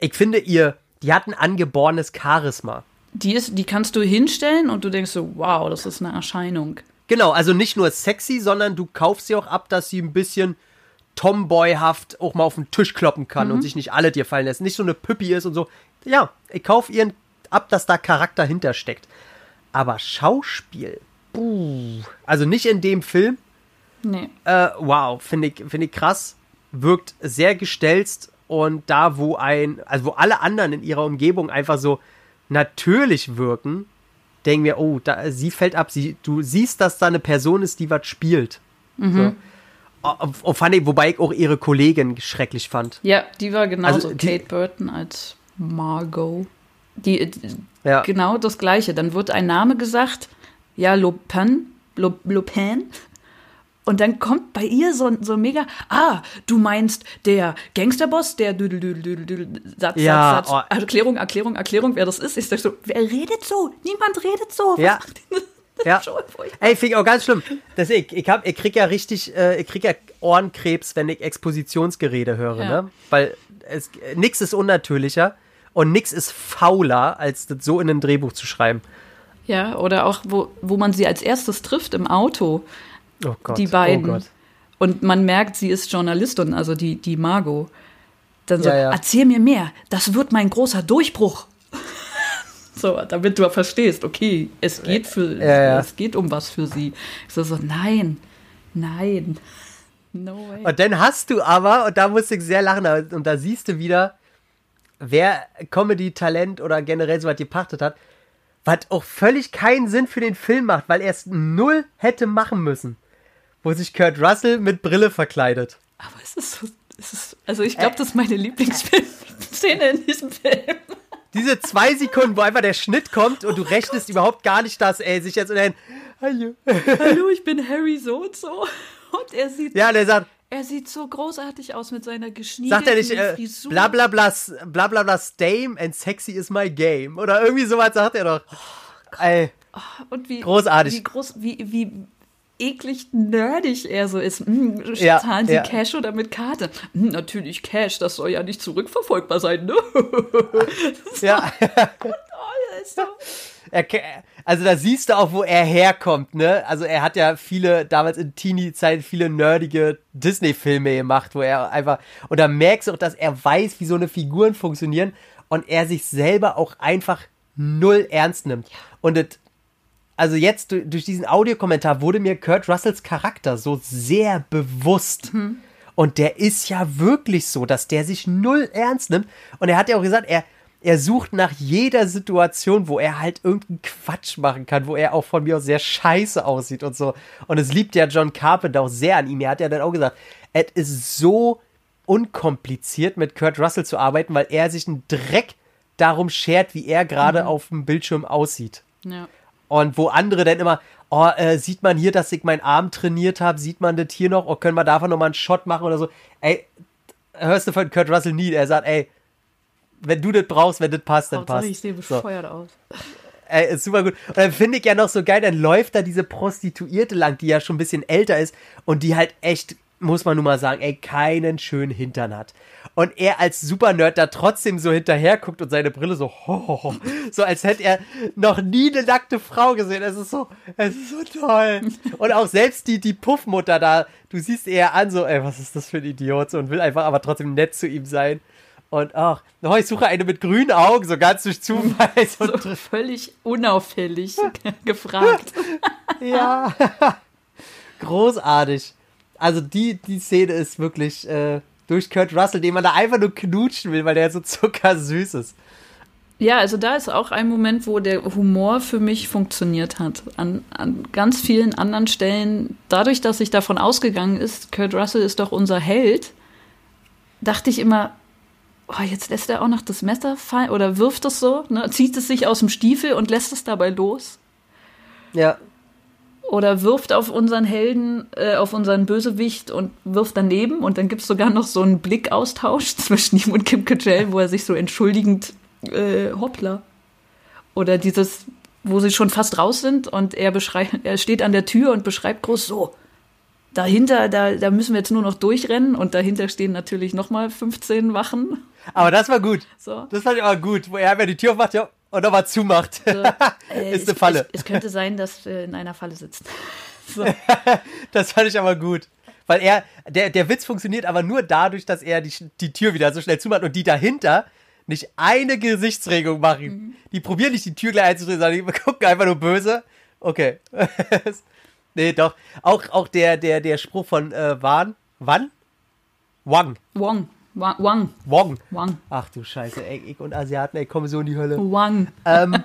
S1: Ich finde ihr, die hat ein angeborenes Charisma.
S2: die, ist, die kannst du hinstellen und du denkst so, wow, das ist eine Erscheinung.
S1: Genau, also nicht nur sexy, sondern du kaufst sie auch ab, dass sie ein bisschen Tomboyhaft auch mal auf den Tisch kloppen kann und sich nicht alle dir fallen lässt. Nicht so eine Püppi ist und so. Ja, ich kaufe ihren ab, dass da Charakter hintersteckt. Aber Schauspiel, buh. also nicht in dem Film.
S2: Nee.
S1: Äh, wow, finde ich, finde ich krass. Wirkt sehr gestelzt und da, wo ein, also wo alle anderen in ihrer Umgebung einfach so natürlich wirken, denken wir, oh, da, sie fällt ab. Sie, du siehst, dass da eine Person ist, die was spielt. So. Oh, oh, fand ich, wobei ich auch ihre Kollegin schrecklich fand.
S2: Ja, die war genauso
S1: Also die-
S2: Kate Burton als Margot. Die, die
S1: Ja.
S2: genau das gleiche. Dann wird ein Name gesagt, ja, Lopin, Lo- Lopin. Und dann kommt bei ihr so, ein- so mega, ah, du meinst der Gangsterboss, der Düdel, Düdel, Düdel, Düdel, Satz,
S1: Ja,
S2: Satz, Satz.
S1: oh.
S2: Erklärung, Erklärung, Erklärung, wer das ist. Ich sag so, wer redet so? Niemand redet so.
S1: Ja. (laughs) Ja. Ey, finde ich auch ganz schlimm. Das, ich, ich, hab, ich krieg ja richtig, äh, ich krieg ja Ohrenkrebs, wenn ich Expositionsgerede höre,
S2: Ja.
S1: ne? Weil es, nix ist unnatürlicher und nix ist fauler, als das so in ein Drehbuch zu schreiben.
S2: Ja, oder auch, wo, wo man sie als erstes trifft im Auto.
S1: Oh Gott.
S2: die beiden.
S1: Oh Gott.
S2: Und man merkt, sie ist Journalistin, also die, die Margot. Dann so,
S1: Ja, ja.
S2: erzähl mir mehr, das wird mein großer Durchbruch. (laughs) so, damit du verstehst, okay, es geht für,
S1: Ja,
S2: es geht um was für sie. Ich so, so, nein, nein, (laughs) no way.
S1: Und dann hast du aber, und da musste ich sehr lachen, und da siehst du wieder, wer Comedy-Talent oder generell so was gepachtet hat, was auch völlig keinen Sinn für den Film macht, weil er es null hätte machen müssen. Wo sich Kurt Russell mit Brille verkleidet.
S2: Aber es ist so, es ist, also ich glaube, das ist meine Lieblingsszene in diesem Film.
S1: Diese zwei Sekunden, wo einfach der Schnitt kommt und du rechnest überhaupt gar nicht, dass er sich jetzt in ein Hallo.
S2: Hallo, ich bin Harry so und so. Und er sieht,
S1: Ja, der sagt,
S2: er sieht so großartig aus mit seiner geschniegelten
S1: sagt er nicht, äh,
S2: Frisur.
S1: bla bla bla, bla bla bla, stame and sexy is my game. Oder irgendwie sowas sagt er doch. Ey,
S2: Und wie
S1: Großartig.
S2: Wie, groß, wie, wie eklig nerdig er so ist. Hm,
S1: Ja,
S2: zahlen Sie
S1: ja.
S2: Cash oder mit Karte? Hm, natürlich Cash, das soll ja nicht zurückverfolgbar sein, ne?
S1: ja. (laughs)
S2: oh, er ist so.
S1: Er, also da siehst du auch, wo er herkommt, ne? Also er hat ja viele, damals in Teenie-Zeit, viele nerdige Disney-Filme gemacht, wo er einfach, und da merkst du auch, dass er weiß, wie so eine Figuren funktionieren und er sich selber auch einfach null ernst nimmt. Und das, also jetzt durch, durch diesen Audiokommentar wurde mir Kurt Russells Charakter so sehr bewusst. Und der ist ja wirklich so, dass der sich null ernst nimmt. Und er hat ja auch gesagt, er, er sucht nach jeder Situation, wo er halt irgendeinen Quatsch machen kann, wo er auch von mir aus sehr scheiße aussieht und so. Und es liebt ja John Carpenter auch sehr an ihm. Er hat ja dann auch gesagt, es ist so unkompliziert mit Kurt Russell zu arbeiten, weil er sich einen Dreck darum schert, wie er gerade auf dem Bildschirm aussieht.
S2: Ja.
S1: Und wo andere dann immer, oh, äh, sieht man hier, dass ich meinen Arm trainiert habe, sieht man das hier noch, oh, können wir davon nochmal einen Shot machen oder so. Ey, hörst du von Kurt Russell nie, er sagt, ey, wenn du das brauchst, wenn das passt, dann
S2: Hauptsache,
S1: passt.
S2: ich sehe
S1: So.
S2: bescheuert aus.
S1: Ey, ist super gut. Und dann finde ich ja noch so geil, dann läuft da diese Prostituierte lang, die ja schon ein bisschen älter ist und die halt echt, muss man nun mal sagen, ey, keinen schönen Hintern hat. Und er als Super-Nerd da trotzdem so hinterher guckt und seine Brille so, ho, ho, ho, so als hätte er noch nie eine nackte Frau gesehen. Es ist so, es ist so toll. Und auch selbst die, die Puffmutter da, du siehst eher an, so, ey, was ist das für ein Idiot, so, und will einfach aber trotzdem nett zu ihm sein. Und ach, oh, ich suche eine mit grünen Augen, so ganz durch Zufall. (laughs) So,
S2: völlig unauffällig (laughs) gefragt. (laughs)
S1: Ja. Großartig. Also die, die Szene ist wirklich äh, durch Kurt Russell, den man da einfach nur knutschen will, weil der so zuckersüß ist.
S2: Ja, also da ist auch ein Moment, wo der Humor für mich funktioniert hat. An, an ganz vielen anderen Stellen, dadurch, dass ich davon ausgegangen ist, Kurt Russell ist doch unser Held, dachte ich immer, oh, jetzt lässt er auch noch das Messer fallen oder wirft es so, ne, zieht es sich aus dem Stiefel und lässt es dabei los.
S1: Ja.
S2: Oder wirft auf unseren Helden, äh, auf unseren Bösewicht und wirft daneben. Und dann gibt es sogar noch so einen Blickaustausch (laughs) zwischen ihm und Kim Cattrall, wo er sich so entschuldigend, äh, hoppla. Oder dieses, wo sie schon fast raus sind und er beschreibt, er steht an der Tür und beschreibt groß so. Dahinter, da, da müssen wir jetzt nur noch durchrennen und dahinter stehen natürlich nochmal 15 Wachen.
S1: Aber das war gut.
S2: So.
S1: Das fand ich aber gut, wo er einfach die Tür aufmacht ja, und nochmal zumacht.
S2: So, (laughs) äh,
S1: ist
S2: es-
S1: eine Falle.
S2: Es, es könnte sein, dass wir in einer Falle sitzen. (laughs) So.
S1: Das fand ich aber gut. Weil er, der, der Witz funktioniert aber nur dadurch, dass er die, die Tür wieder so schnell zumacht und die dahinter nicht eine Gesichtsregung machen.
S2: Mhm.
S1: Die probieren nicht die Tür gleich einzudrehen, sondern die gucken einfach nur böse. Okay. (laughs) nee, doch. Auch, auch der, der, der Spruch von äh, Wan. Wann? Wang.
S2: Wong. Wa- Wang.
S1: Wong.
S2: Wang.
S1: Ach du Scheiße, ey, ich und Asiaten, ey, kommen so in die Hölle.
S2: Wang.
S1: ähm,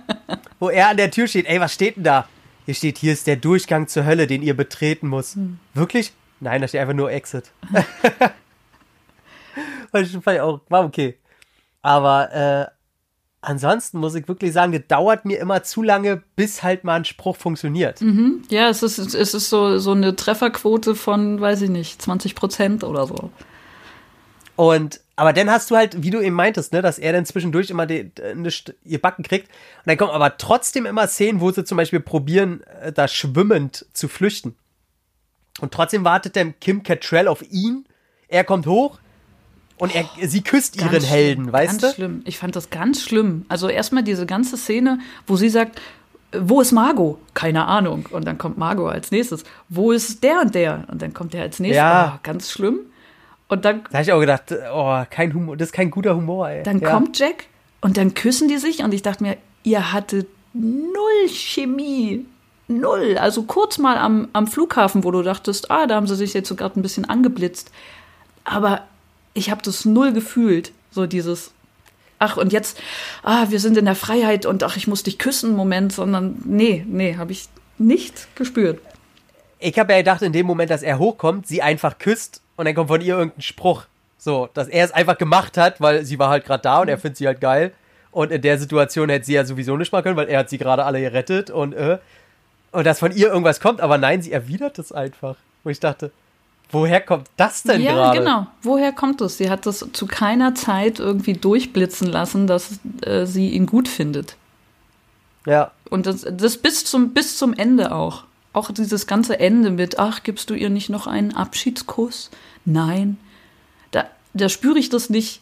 S1: wo er an der Tür steht. Ey, was steht denn da? Hier steht, hier ist der Durchgang zur Hölle, den ihr betreten muss. Wirklich? Nein, da steht einfach nur Exit. (laughs) Weil auch, war okay. Aber äh, ansonsten muss ich wirklich sagen, das dauert mir immer zu lange, bis halt mal ein Spruch funktioniert.
S2: Mhm. Ja, es ist, es ist so, so eine Trefferquote von, weiß ich nicht, 20 Prozent oder so.
S1: Und, aber dann hast du halt, wie du eben meintest, ne, dass er dann zwischendurch immer die, die, ihr Backen kriegt. Und dann kommen aber trotzdem immer Szenen, wo sie zum Beispiel probieren, äh, da schwimmend zu flüchten. Und trotzdem wartet dann Kim Cattrall auf ihn. Er kommt hoch und er, sie küsst
S2: Ganz
S1: ihren
S2: schlimm,
S1: Helden, weißt
S2: ganz
S1: du?
S2: schlimm. Ich fand das ganz schlimm. Also erstmal diese ganze Szene, wo sie sagt, wo ist Margot? Keine Ahnung. Und dann kommt Margot als nächstes. Wo ist der und der? Und dann kommt der als nächstes.
S1: Ja.
S2: Oh, ganz schlimm. Und dann,
S1: Da habe ich auch gedacht, oh, kein Humor, das ist kein guter Humor, ey.
S2: dann
S1: ja.
S2: kommt Jack und dann küssen die sich und ich dachte mir, ihr hattet null Chemie. Null. Also kurz mal am, am Flughafen, wo du dachtest, ah, da haben sie sich jetzt sogar ein bisschen angeblitzt. Aber ich habe das null gefühlt. So dieses, ach, und jetzt, ah, wir sind in der Freiheit und ach, ich muss dich küssen, Moment, sondern nee, nee, habe ich nicht gespürt.
S1: Ich habe ja gedacht, in dem Moment, dass er hochkommt, sie einfach küsst und dann kommt von ihr irgendein Spruch. So, dass er es einfach gemacht hat, weil sie war halt gerade da und er findet sie halt geil. Und in der Situation hätte sie ja sowieso nicht mal können, weil er hat sie gerade alle gerettet und äh, und dass von ihr irgendwas kommt, aber nein, sie erwidert es einfach. Wo ich dachte, woher kommt das denn
S2: ja,
S1: gerade?
S2: genau. Woher kommt es? Sie hat das zu keiner Zeit irgendwie durchblitzen lassen, dass äh, sie ihn gut findet.
S1: Ja,
S2: Und das, das bis, zum, bis zum Ende auch. Auch dieses ganze Ende mit, ach, gibst du ihr nicht noch einen Abschiedskuss? Nein. Da, da spüre ich das nicht,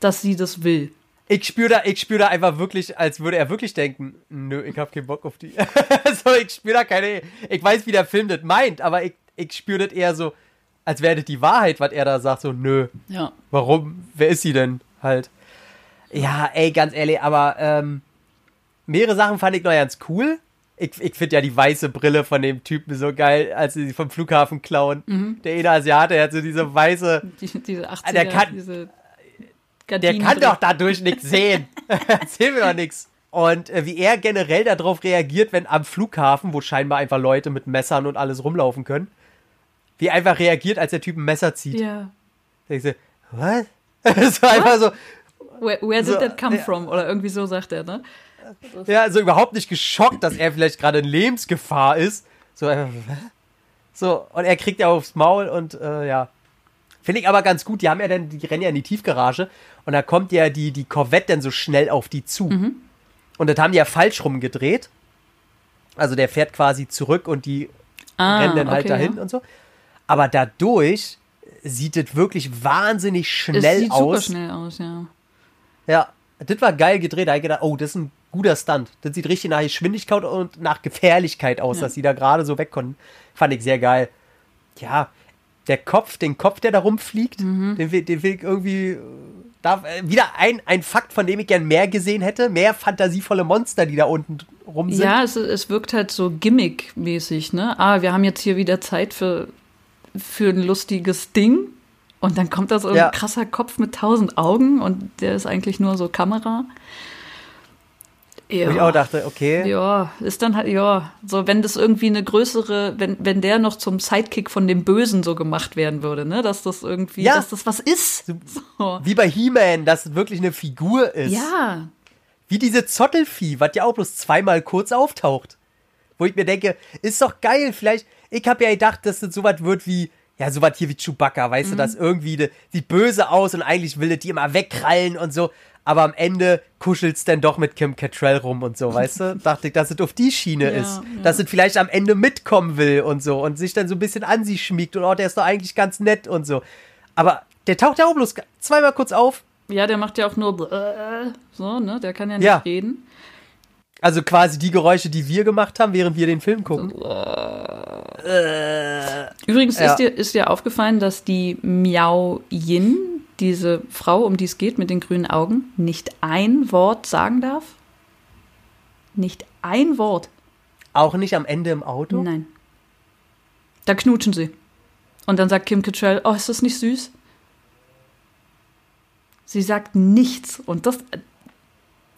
S2: dass sie das will.
S1: ich spüre da, ich spüre da einfach wirklich, als würde er wirklich denken, nö, ich hab keinen Bock auf die. (laughs) so, ich spüre da keine, ich weiß, wie der Film das meint, aber ich, ich spüre das eher so, als wäre das die Wahrheit, was er da sagt, so, nö,
S2: Ja.
S1: warum, wer ist sie denn halt? Ja, ey, ganz ehrlich, aber ähm, mehrere Sachen fand ich noch ganz cool. Ich, ich finde ja die weiße Brille von dem Typen so geil, als sie sie vom Flughafen klauen. Der eine Asiate, der hat so diese weiße,
S2: Die, diese 80er,
S1: Der kann-
S2: diese
S1: der kann
S2: drin.
S1: doch dadurch nichts sehen. (laughs) (laughs) Erzähl mir doch nichts. Und äh, wie er generell darauf reagiert, wenn am Flughafen, wo scheinbar einfach Leute mit Messern und alles rumlaufen können, wie er einfach reagiert, als der Typ ein Messer zieht.
S2: Ja.
S1: Da ich so, was? (laughs) so einfach so,
S2: Where, where did
S1: So,
S2: that come
S1: ja.
S2: from? Oder irgendwie so sagt er, ne?
S1: Ja, so überhaupt nicht geschockt, dass er vielleicht gerade in Lebensgefahr ist. So, was? so, und er kriegt ja aufs Maul und äh, ja. Finde ich aber ganz gut, die haben ja dann, die rennen ja in die Tiefgarage und da kommt ja die, die Corvette dann so schnell auf die zu. Und das haben die ja falsch rumgedreht. Also der fährt quasi zurück und die
S2: Ah,
S1: rennen dann halt
S2: okay,
S1: dahin
S2: ja.
S1: und so. Aber dadurch sieht es wirklich wahnsinnig
S2: Es
S1: schnell
S2: sieht super
S1: aus.
S2: schnell aus, ja.
S1: Ja, das war geil gedreht. Da hab ich gedacht, oh, das ist ein guter Stunt. Das sieht richtig nach Geschwindigkeit und nach Gefährlichkeit aus,
S2: Ja.
S1: dass sie da gerade so weg konnten. Fand ich sehr geil. Ja, der Kopf, den Kopf, der da rumfliegt,
S2: Mhm.
S1: den, will, den will ich irgendwie. äh, Da, äh, wieder ein, ein Fakt, von dem ich gern mehr gesehen hätte. Mehr fantasievolle Monster, die da unten rum sind.
S2: Ja, es, es wirkt halt so gimmick-mäßig, ne? Ah, wir haben jetzt hier wieder Zeit für, für ein lustiges Ding. Und dann kommt da so ein
S1: Ja.
S2: krasser Kopf mit tausend Augen und der ist eigentlich nur so Kamera. Ja.
S1: Wo ich auch dachte, okay.
S2: Ja, ist dann halt, ja, so wenn das irgendwie eine größere, wenn, wenn der noch zum Sidekick von dem Bösen so gemacht werden würde, ne, dass das irgendwie,
S1: Ja.
S2: dass das was ist. (laughs) So.
S1: Wie bei He-Man, dass wirklich eine Figur ist.
S2: Ja,
S1: Wie diese Zottelvieh, was ja auch bloß zweimal kurz auftaucht. Wo ich mir denke, ist doch geil, vielleicht, ich habe ja gedacht, dass das sowas wird wie, ja, sowas hier wie Chewbacca, weißt
S2: Mhm.
S1: du, dass irgendwie die, sieht böse aus und eigentlich will die immer wegkrallen und so, aber am Ende kuschelt's dann doch mit Kim Cattrall rum und so, weißt du? (laughs) Dachte ich, dass es auf die Schiene
S2: Ja,
S1: ist,
S2: ja.
S1: dass es vielleicht am Ende mitkommen will und so und sich dann so ein bisschen an sie schmiegt und oh, der ist doch eigentlich ganz nett und so. Aber der taucht ja auch bloß zweimal kurz auf,
S2: ja, der macht ja auch nur äh, so, ne, der kann ja nicht
S1: Ja.
S2: reden.
S1: Also quasi die Geräusche, die wir gemacht haben, während wir den Film gucken.
S2: Übrigens
S1: Ja.
S2: ist, dir, ist dir aufgefallen, dass die Miao Yin, diese Frau, um die es geht mit den grünen Augen, nicht ein Wort sagen darf? Nicht ein Wort.
S1: Auch nicht am Ende im Auto?
S2: Nein. Da knutschen sie. Und dann sagt Kim Cattrall, oh, ist das nicht süß? Sie sagt nichts. Und das, äh,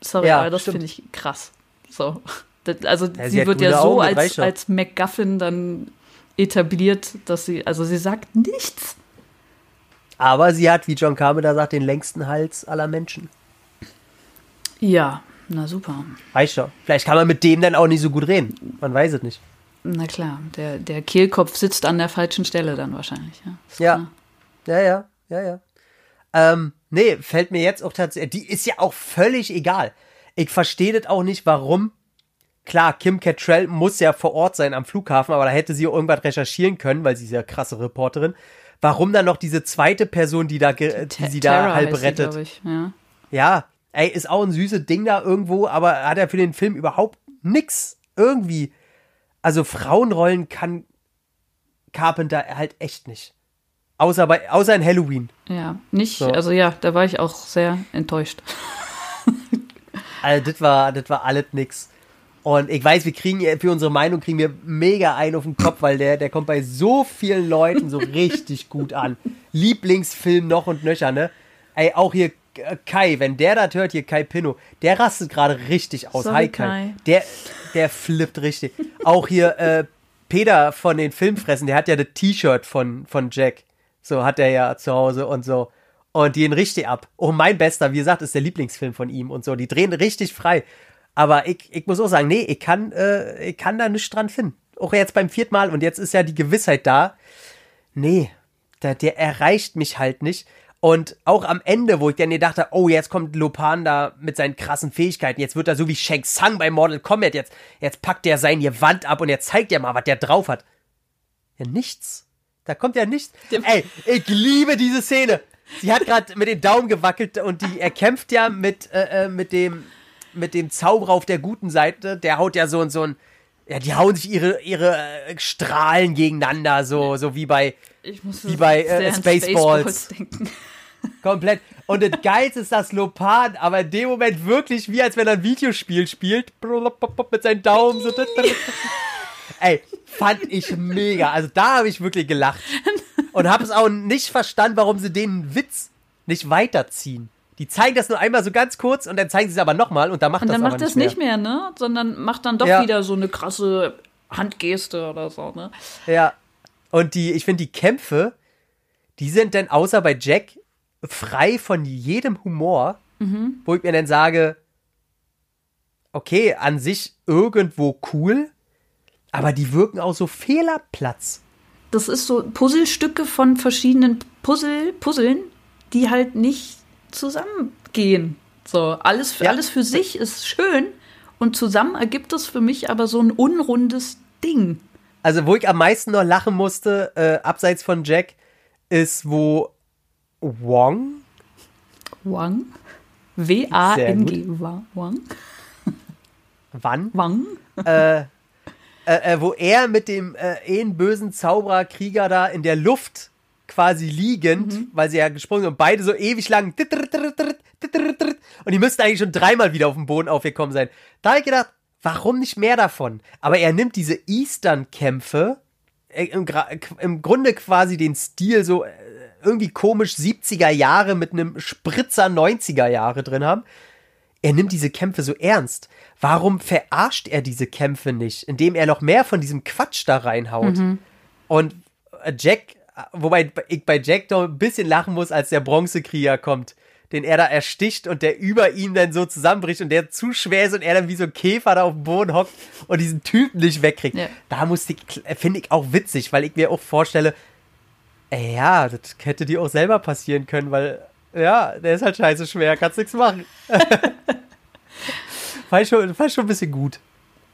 S2: sorry,
S1: Ja,
S2: aber das finde ich krass. So. Das, also
S1: Ja, sie
S2: sie wird ja so
S1: Augen,
S2: als, als MacGuffin dann etabliert, dass sie, also sie sagt nichts.
S1: Aber sie hat, wie John Carpenter sagt, den längsten Hals aller Menschen.
S2: Ja, na super.
S1: Weißt schon. Vielleicht kann man mit dem dann auch nicht so gut reden. Man weiß es nicht.
S2: Na klar, der, der Kehlkopf sitzt an der falschen Stelle dann wahrscheinlich. Ja,
S1: ja. ja, ja, ja, ja. Ähm, nee, fällt mir jetzt auch tatsächlich. Die ist ja auch völlig egal. Ich verstehe das auch nicht, warum. Klar, Kim Cattrall muss ja vor Ort sein am Flughafen, aber da hätte sie irgendwas recherchieren können, weil sie ist ja krasse Reporterin. Warum dann noch diese zweite Person, die da, die, die sie da halb rettet? Ich, ja. ja, ey, ist auch ein süßes Ding da irgendwo, aber hat er für den Film überhaupt nix irgendwie also Frauenrollen kann Carpenter halt echt nicht. Außer, bei, außer in Halloween.
S2: Ja, nicht, so. also ja, da war ich auch sehr enttäuscht. (laughs)
S1: also das war, das war alles nix. Und ich weiß, wir kriegen für unsere Meinung kriegen wir mega einen auf den Kopf, weil der, der kommt bei so vielen Leuten so richtig gut an. Lieblingsfilm noch und nöcher, ne? Ey, auch hier Kai, wenn der das hört, hier Kai Pinno, der rastet gerade richtig aus. Sorry, Hi Kai. Kai. Der, der flippt richtig. Auch hier äh, Peter von den Filmfressen, der hat ja das T-Shirt von, von Jack. So hat er ja zu Hause und so. Und die gehen richtig ab. Oh, mein Bester, wie gesagt, ist der Lieblingsfilm von ihm und so. Die drehen richtig frei. Aber ich, ich muss auch sagen, nee, ich kann, äh, ich kann da nichts dran finden. Auch jetzt beim vierten Mal und jetzt ist ja die Gewissheit da. Nee, der, der erreicht mich halt nicht. Und auch am Ende, wo ich dann dachte, oh, jetzt kommt Lopan da mit seinen krassen Fähigkeiten, jetzt wird er so wie Shang Tsung bei Mortal Kombat, jetzt, jetzt packt er sein Gewand ab und jetzt zeigt er mal, was der drauf hat. Ja, nichts. Da kommt ja nichts. Ey, ich liebe diese Szene. Sie hat gerade mit den Daumen gewackelt und die, er kämpft ja mit, äh, äh, mit dem, mit dem Zauberer auf der guten Seite. Der haut ja so und so ein, ja, die hauen sich ihre, ihre äh, Strahlen gegeneinander, so, so wie bei, wie bei äh, Spaceballs. Spaceballs denken. (laughs) Komplett. Und das Geilste ist das Lopan, aber in dem Moment wirklich wie als wenn er ein Videospiel spielt. Mit seinen Daumen. So. (laughs) Ey, fand ich mega. Also da habe ich wirklich gelacht. Und habe es auch nicht verstanden, warum sie den Witz nicht weiterziehen. Die zeigen das nur einmal so ganz kurz und dann zeigen sie es aber nochmal und da macht und das
S2: aber
S1: macht
S2: das
S1: nicht
S2: mehr. nicht mehr, ne? Sondern macht dann doch ja. wieder so eine krasse Handgeste oder so, ne?
S1: Ja. Und die, ich finde die Kämpfe, die sind dann außer bei Jack frei von jedem Humor, mhm. wo ich mir dann sage, okay, an sich irgendwo cool, aber die wirken auch so Fehlerplatz.
S2: Das ist so Puzzlestücke von verschiedenen Puzzle, Puzzeln, die halt nicht zusammengehen. So, alles, ja. alles für sich ist schön und zusammen ergibt es für mich aber so ein unrundes Ding.
S1: Also, wo ich am meisten noch lachen musste, äh, abseits von Jack, ist, wo Wong.
S2: Wang. W-A-N-G. Wang.
S1: Wann?
S2: Wang.
S1: Äh, äh, äh, wo er mit dem äh, eh bösen Zaubererkrieger da in der Luft quasi liegend, mhm. weil sie ja gesprungen sind und beide so ewig lang und die müssten eigentlich schon dreimal wieder auf dem Boden aufgekommen sein. Da habe ich gedacht, warum nicht mehr davon? Aber er nimmt diese Eastern-Kämpfe, äh, im, im, Grunde quasi den Stil so äh, irgendwie komisch 70er Jahre mit einem Spritzer 90er Jahre drin haben. Er nimmt diese Kämpfe so ernst. Warum verarscht er diese Kämpfe nicht, indem er noch mehr von diesem Quatsch da reinhaut? Mhm. Und äh, Jack, wobei ich bei Jack noch ein bisschen lachen muss, als der Bronzekrieger kommt, den er da ersticht und der über ihn dann so zusammenbricht und der zu schwer ist und er dann wie so ein Käfer da auf dem Boden hockt und diesen Typen nicht wegkriegt. Ja. Da musste ich, äh, finde ich auch witzig, weil ich mir auch vorstelle, Ey, ja, das hätte dir auch selber passieren können, weil, ja, der ist halt scheiße schwer, kannst nichts machen. (laughs) fand, schon, fand schon ein bisschen gut.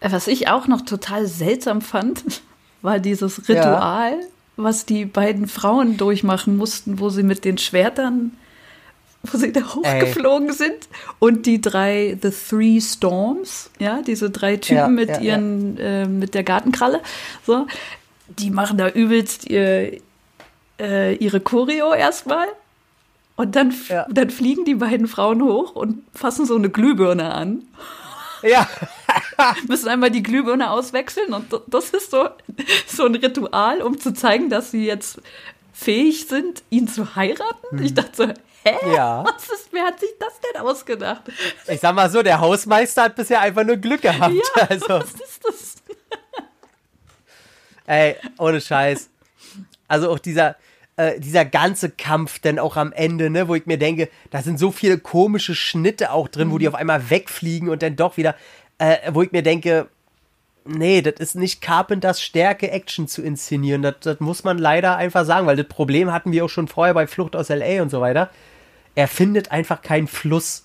S2: Was ich auch noch total seltsam fand, (laughs) war dieses Ritual, ja. Was die beiden Frauen durchmachen mussten, wo sie mit den Schwertern, wo sie da hochgeflogen Ey. sind und die drei, The Three Storms, ja, diese drei Typen ja, mit ja, ihren, äh, mit der Gartenkralle, so, die machen da übelst ihr, äh, ihre Choreo erstmal. Und dann, ja. dann fliegen die beiden Frauen hoch und fassen so eine Glühbirne an.
S1: Ja. (laughs) (laughs)
S2: Müssen einmal die Glühbirne auswechseln und das ist so, (laughs) so ein Ritual, um zu zeigen, dass sie jetzt fähig sind, ihn zu heiraten. Hm. Ich dachte so, hä?
S1: Ja.
S2: Was ist, wer hat sich das denn ausgedacht?
S1: Ich sag mal so, der Hausmeister hat bisher einfach nur Glück gehabt.
S2: Ja, (laughs) also. was ist das?
S1: Ey, ohne Scheiß. Also auch dieser, äh, dieser ganze Kampf dann auch am Ende, ne, wo ich mir denke, da sind so viele komische Schnitte auch drin, wo die auf einmal wegfliegen und dann doch wieder, äh, wo ich mir denke, nee, das ist nicht Carpenters Stärke, Action zu inszenieren. Das, das muss man leider einfach sagen, weil das Problem hatten wir auch schon vorher bei Flucht aus L.A. und so weiter. Er findet einfach keinen Fluss.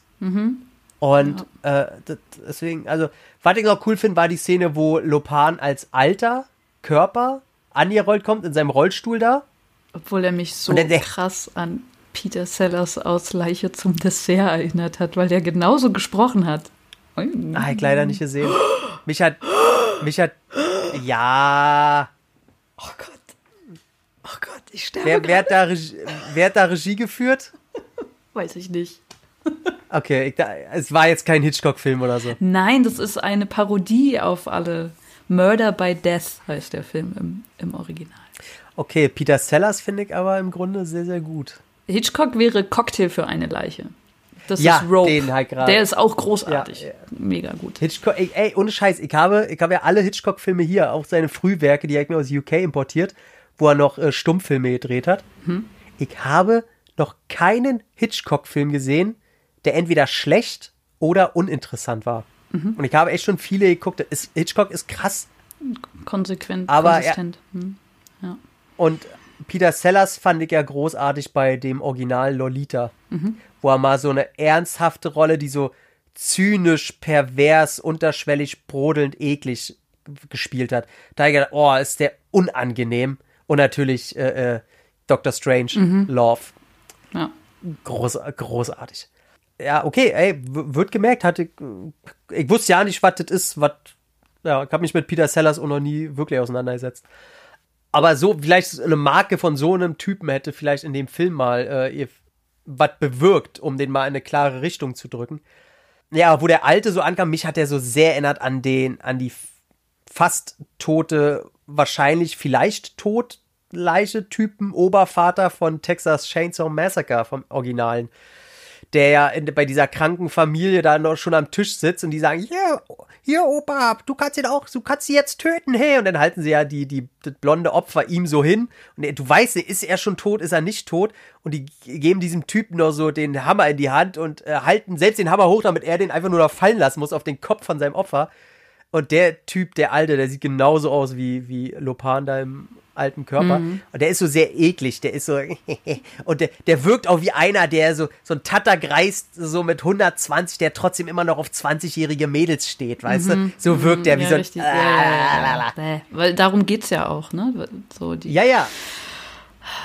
S1: Und äh, das, deswegen, also, was ich noch cool finde, war die Szene, wo Lopan als alter Körper angerollt kommt in seinem Rollstuhl da.
S2: Obwohl er mich so
S1: dann der-
S2: krass an Peter Sellers aus Leiche zum Dessert erinnert hat, weil der genauso gesprochen hat.
S1: Ah, ich leider nicht gesehen. Mich hat, mich hat, ja.
S2: Oh Gott. Oh Gott, ich sterbe.
S1: Wer, wer, hat da Regie, wer hat da Regie geführt?
S2: Weiß ich nicht.
S1: Okay, ich, es war jetzt kein Hitchcock-Film oder so.
S2: Nein, das ist eine Parodie auf alle. Murder by Death heißt der Film im, im Original.
S1: Okay, Peter Sellers finde ich aber im Grunde sehr, sehr gut.
S2: Hitchcock wäre Cocktail für eine Leiche. Das
S1: Ja,
S2: ist Rope.
S1: den halt
S2: der ist auch großartig.
S1: Ja, ja.
S2: Mega gut.
S1: Hitchcock, ey, ey, ohne Scheiß, ich habe, ich habe ja alle Hitchcock-Filme hier, auch seine Frühwerke, die ich mir aus UK importiert, wo er noch äh, Stummfilme gedreht hat. Ich habe noch keinen Hitchcock-Film gesehen, der entweder schlecht oder uninteressant war. Und ich habe echt schon viele geguckt. Ist, Hitchcock ist krass.
S2: Konsequent,
S1: Aber er-
S2: konsistent. Hm.
S1: Und Peter Sellers fand ich ja großartig bei dem Original Lolita, wo er mal so eine ernsthafte Rolle, die so zynisch, pervers, unterschwellig, brodelnd, eklig gespielt hat. Da ich gedacht, oh, ist der unangenehm. Und natürlich äh, äh, Doctor Strange, Love.
S2: Ja.
S1: Groß, großartig. Ja, okay, ey, wird gemerkt, hatte ich, ich wusste ja nicht, was das ist, was, ja, ich habe mich mit Peter Sellers auch noch nie wirklich auseinandergesetzt. Aber so, vielleicht eine Marke von so einem Typen hätte vielleicht in dem Film mal äh, ihr was bewirkt, um den mal in eine klare Richtung zu drücken. Ja, wo der Alte so ankam, mich hat er so sehr erinnert an den, an die fast tote, wahrscheinlich vielleicht tot Leiche-Typen Obervater von Texas Chainsaw Massacre vom Originalen der ja in, bei dieser kranken Familie da noch schon am Tisch sitzt und die sagen, hier, hier Opa, du kannst ihn auch, du kannst sie jetzt töten, hey. Und dann halten sie ja die, die, das blonde Opfer ihm so hin. Und er, du weißt, ist er schon tot, ist er nicht tot? Und die geben diesem Typen noch so den Hammer in die Hand und äh, halten selbst den Hammer hoch, damit er den einfach nur noch fallen lassen muss auf den Kopf von seinem Opfer. Und der Typ, der Alte, der sieht genauso aus wie, wie Lopan da im alten Körper. Und der ist so sehr eklig. Der ist so. (laughs) und der, der wirkt auch wie einer, der so, so ein Tatter greist, so mit 120, der trotzdem immer noch auf 20-jährige Mädels steht, weißt du? So wirkt der wie
S2: ja,
S1: so ein.
S2: richtig. Ja, ja, ja, ja. Weil darum geht's ja auch, ne? So die,
S1: Ja, ja.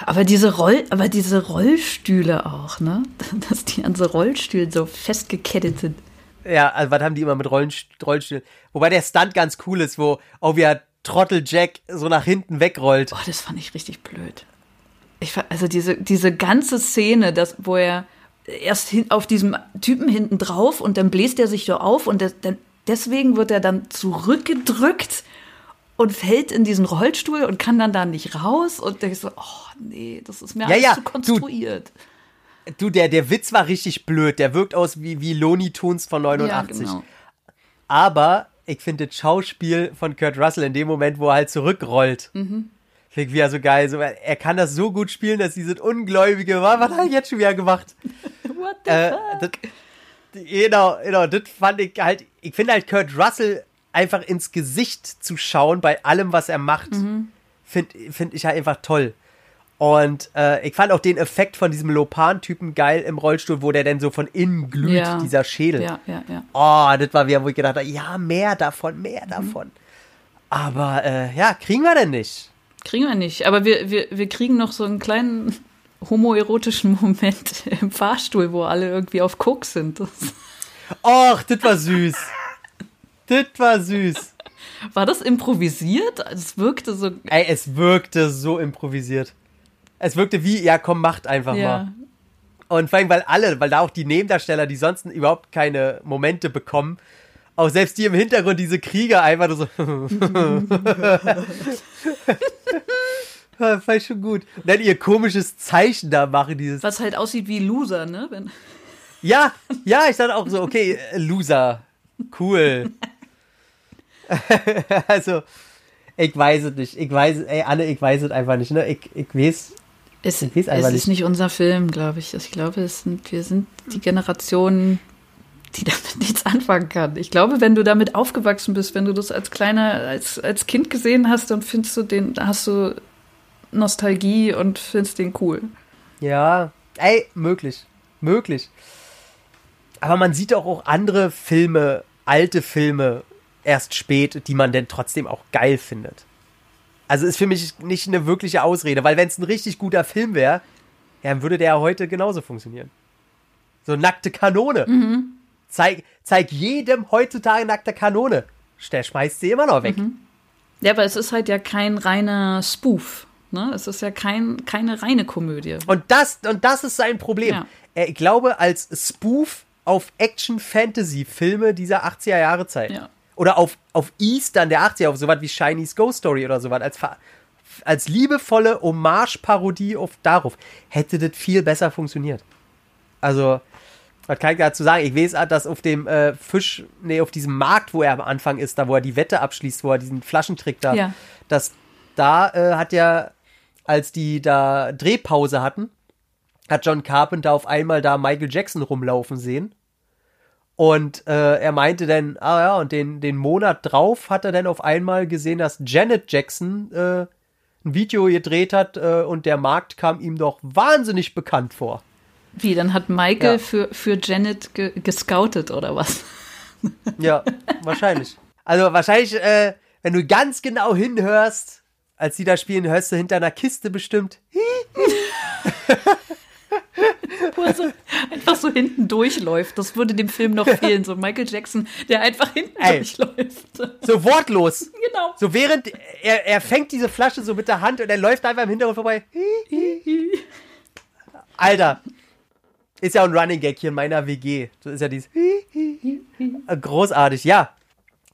S2: Aber diese Roll, aber diese Rollstühle auch, ne? (laughs) Dass die an so Rollstühlen so festgekettet sind.
S1: Ja, also was haben die immer mit Rollen, Rollstühlen? Wobei der Stunt ganz cool ist, wo auch wieder Trottel Jack so nach hinten wegrollt.
S2: Oh, das fand ich richtig blöd. Ich, also diese, diese ganze Szene, das, wo er erst hin, auf diesem Typen hinten drauf und dann bläst er sich so auf und das, dann, deswegen wird er dann zurückgedrückt und fällt in diesen Rollstuhl und kann dann da nicht raus und denkst so, oh nee, das ist mir
S1: Ja,
S2: alles
S1: ja,
S2: zu
S1: du-
S2: konstruiert.
S1: Du, der, der Witz war richtig blöd. Der wirkt aus wie, wie Looney Tunes von 89.
S2: Ja, genau.
S1: Aber ich finde das Schauspiel von Kurt Russell in dem Moment, wo er halt zurückrollt,
S2: Mhm.
S1: finde ich wieder so geil. So, er kann das so gut spielen, dass dieses Ungläubige war. Was hat er jetzt schon wieder gemacht? (laughs)
S2: What the
S1: Äh,
S2: fuck?
S1: das, genau, genau, das fand ich halt, ich finde halt Kurt Russell einfach ins Gesicht zu schauen bei allem, was er macht,
S2: Mhm.
S1: finde find ich halt einfach toll. Und äh, ich fand auch den Effekt von diesem Lopan-Typen geil im Rollstuhl, wo der dann so von innen glüht,
S2: Ja.
S1: dieser Schädel.
S2: Ja, ja, ja.
S1: Oh, das war wieder, wo ich gedacht habe, ja, mehr davon,
S2: Mhm.
S1: mehr davon. Aber äh, ja, kriegen wir denn nicht?
S2: Kriegen wir nicht. Aber wir, wir, wir kriegen noch so einen kleinen homoerotischen Moment im Fahrstuhl, wo alle irgendwie auf Koks sind.
S1: Och, das war süß. das war süß.
S2: war das improvisiert? Es wirkte so.
S1: Ey, es wirkte so improvisiert. Es wirkte wie, ja, komm, macht einfach
S2: Ja.
S1: mal. Und vor allem, weil alle, weil da auch die Nebendarsteller, die sonst überhaupt keine Momente bekommen, auch selbst die im Hintergrund, diese Krieger einfach nur so. Ja, (laughs) Fand ich schon gut. Und dann ihr komisches Zeichen da machen, dieses.
S2: Was halt aussieht wie Loser, ne? Wenn,
S1: Ja, ja, ich dachte auch so, okay, äh, Loser. Cool. (laughs) also, ich weiß es nicht. Ich weiß, ey, Anne, ich weiß es einfach nicht. Ne? Ich, ich weiß.
S2: Es, es
S1: einfach
S2: ist
S1: nicht.
S2: nicht unser Film, glaube ich. Ich glaube, es sind, wir sind die Generation, die (laughs) damit nichts anfangen kann. Ich glaube, wenn du damit aufgewachsen bist, wenn du das als kleiner, als, als Kind gesehen hast, dann findest du den, hast du Nostalgie und findest den cool.
S1: Ja, ey, möglich. Möglich. Aber man sieht auch, auch andere Filme, alte Filme, erst spät, die man denn trotzdem auch geil findet. Also ist für mich nicht eine wirkliche Ausrede, weil wenn es ein richtig guter Film wäre, ja, dann würde der ja heute genauso funktionieren. So nackte Kanone. Zeig, zeig jedem heutzutage nackte Kanone. Der schmeißt sie immer noch weg.
S2: Ja, aber es ist halt ja kein reiner Spoof. Ne? Es ist ja kein, keine reine Komödie.
S1: Und das, und das ist sein Problem.
S2: Ja.
S1: Ich glaube, als Spoof auf Action-Fantasy-Filme dieser 80er Jahre Zeit.
S2: Ja.
S1: Oder auf, auf Eastern der 80er, auf sowas wie Shiny's Ghost Story oder sowas, als, als liebevolle Hommage-Parodie auf darauf, hätte das viel besser funktioniert. Also, was kann ich dazu sagen? Ich weiß, dass auf dem äh, Fisch, nee, auf diesem Markt, wo er am Anfang ist, da wo er die Wette abschließt, wo er diesen Flaschentrick da,
S2: Ja.
S1: dass da äh, hat ja, als die da Drehpause hatten, hat John Carpenter auf einmal da Michael Jackson rumlaufen sehen. Und äh, er meinte dann, ah ja, und den, den Monat drauf hat er dann auf einmal gesehen, dass Janet Jackson äh, ein Video gedreht hat äh, und der Markt kam ihm doch wahnsinnig bekannt vor.
S2: Wie, dann hat Michael
S1: Ja.
S2: für, für Janet ge gescoutet oder was? (laughs)
S1: Ja, wahrscheinlich. Also wahrscheinlich, äh, wenn du ganz genau hinhörst, als die da spielen, hörst du hinter einer Kiste bestimmt. (laughs) (laughs) (laughs)
S2: Wo er so einfach so hinten durchläuft. Das würde dem Film noch fehlen. So Michael Jackson, der einfach hinten
S1: Ey.
S2: durchläuft.
S1: So wortlos.
S2: Genau.
S1: So während er, er fängt diese Flasche so mit der Hand und er läuft einfach im Hintergrund vorbei. Alter. Ist ja ein Running Gag hier in meiner WG. So ist ja dieses. Großartig, ja.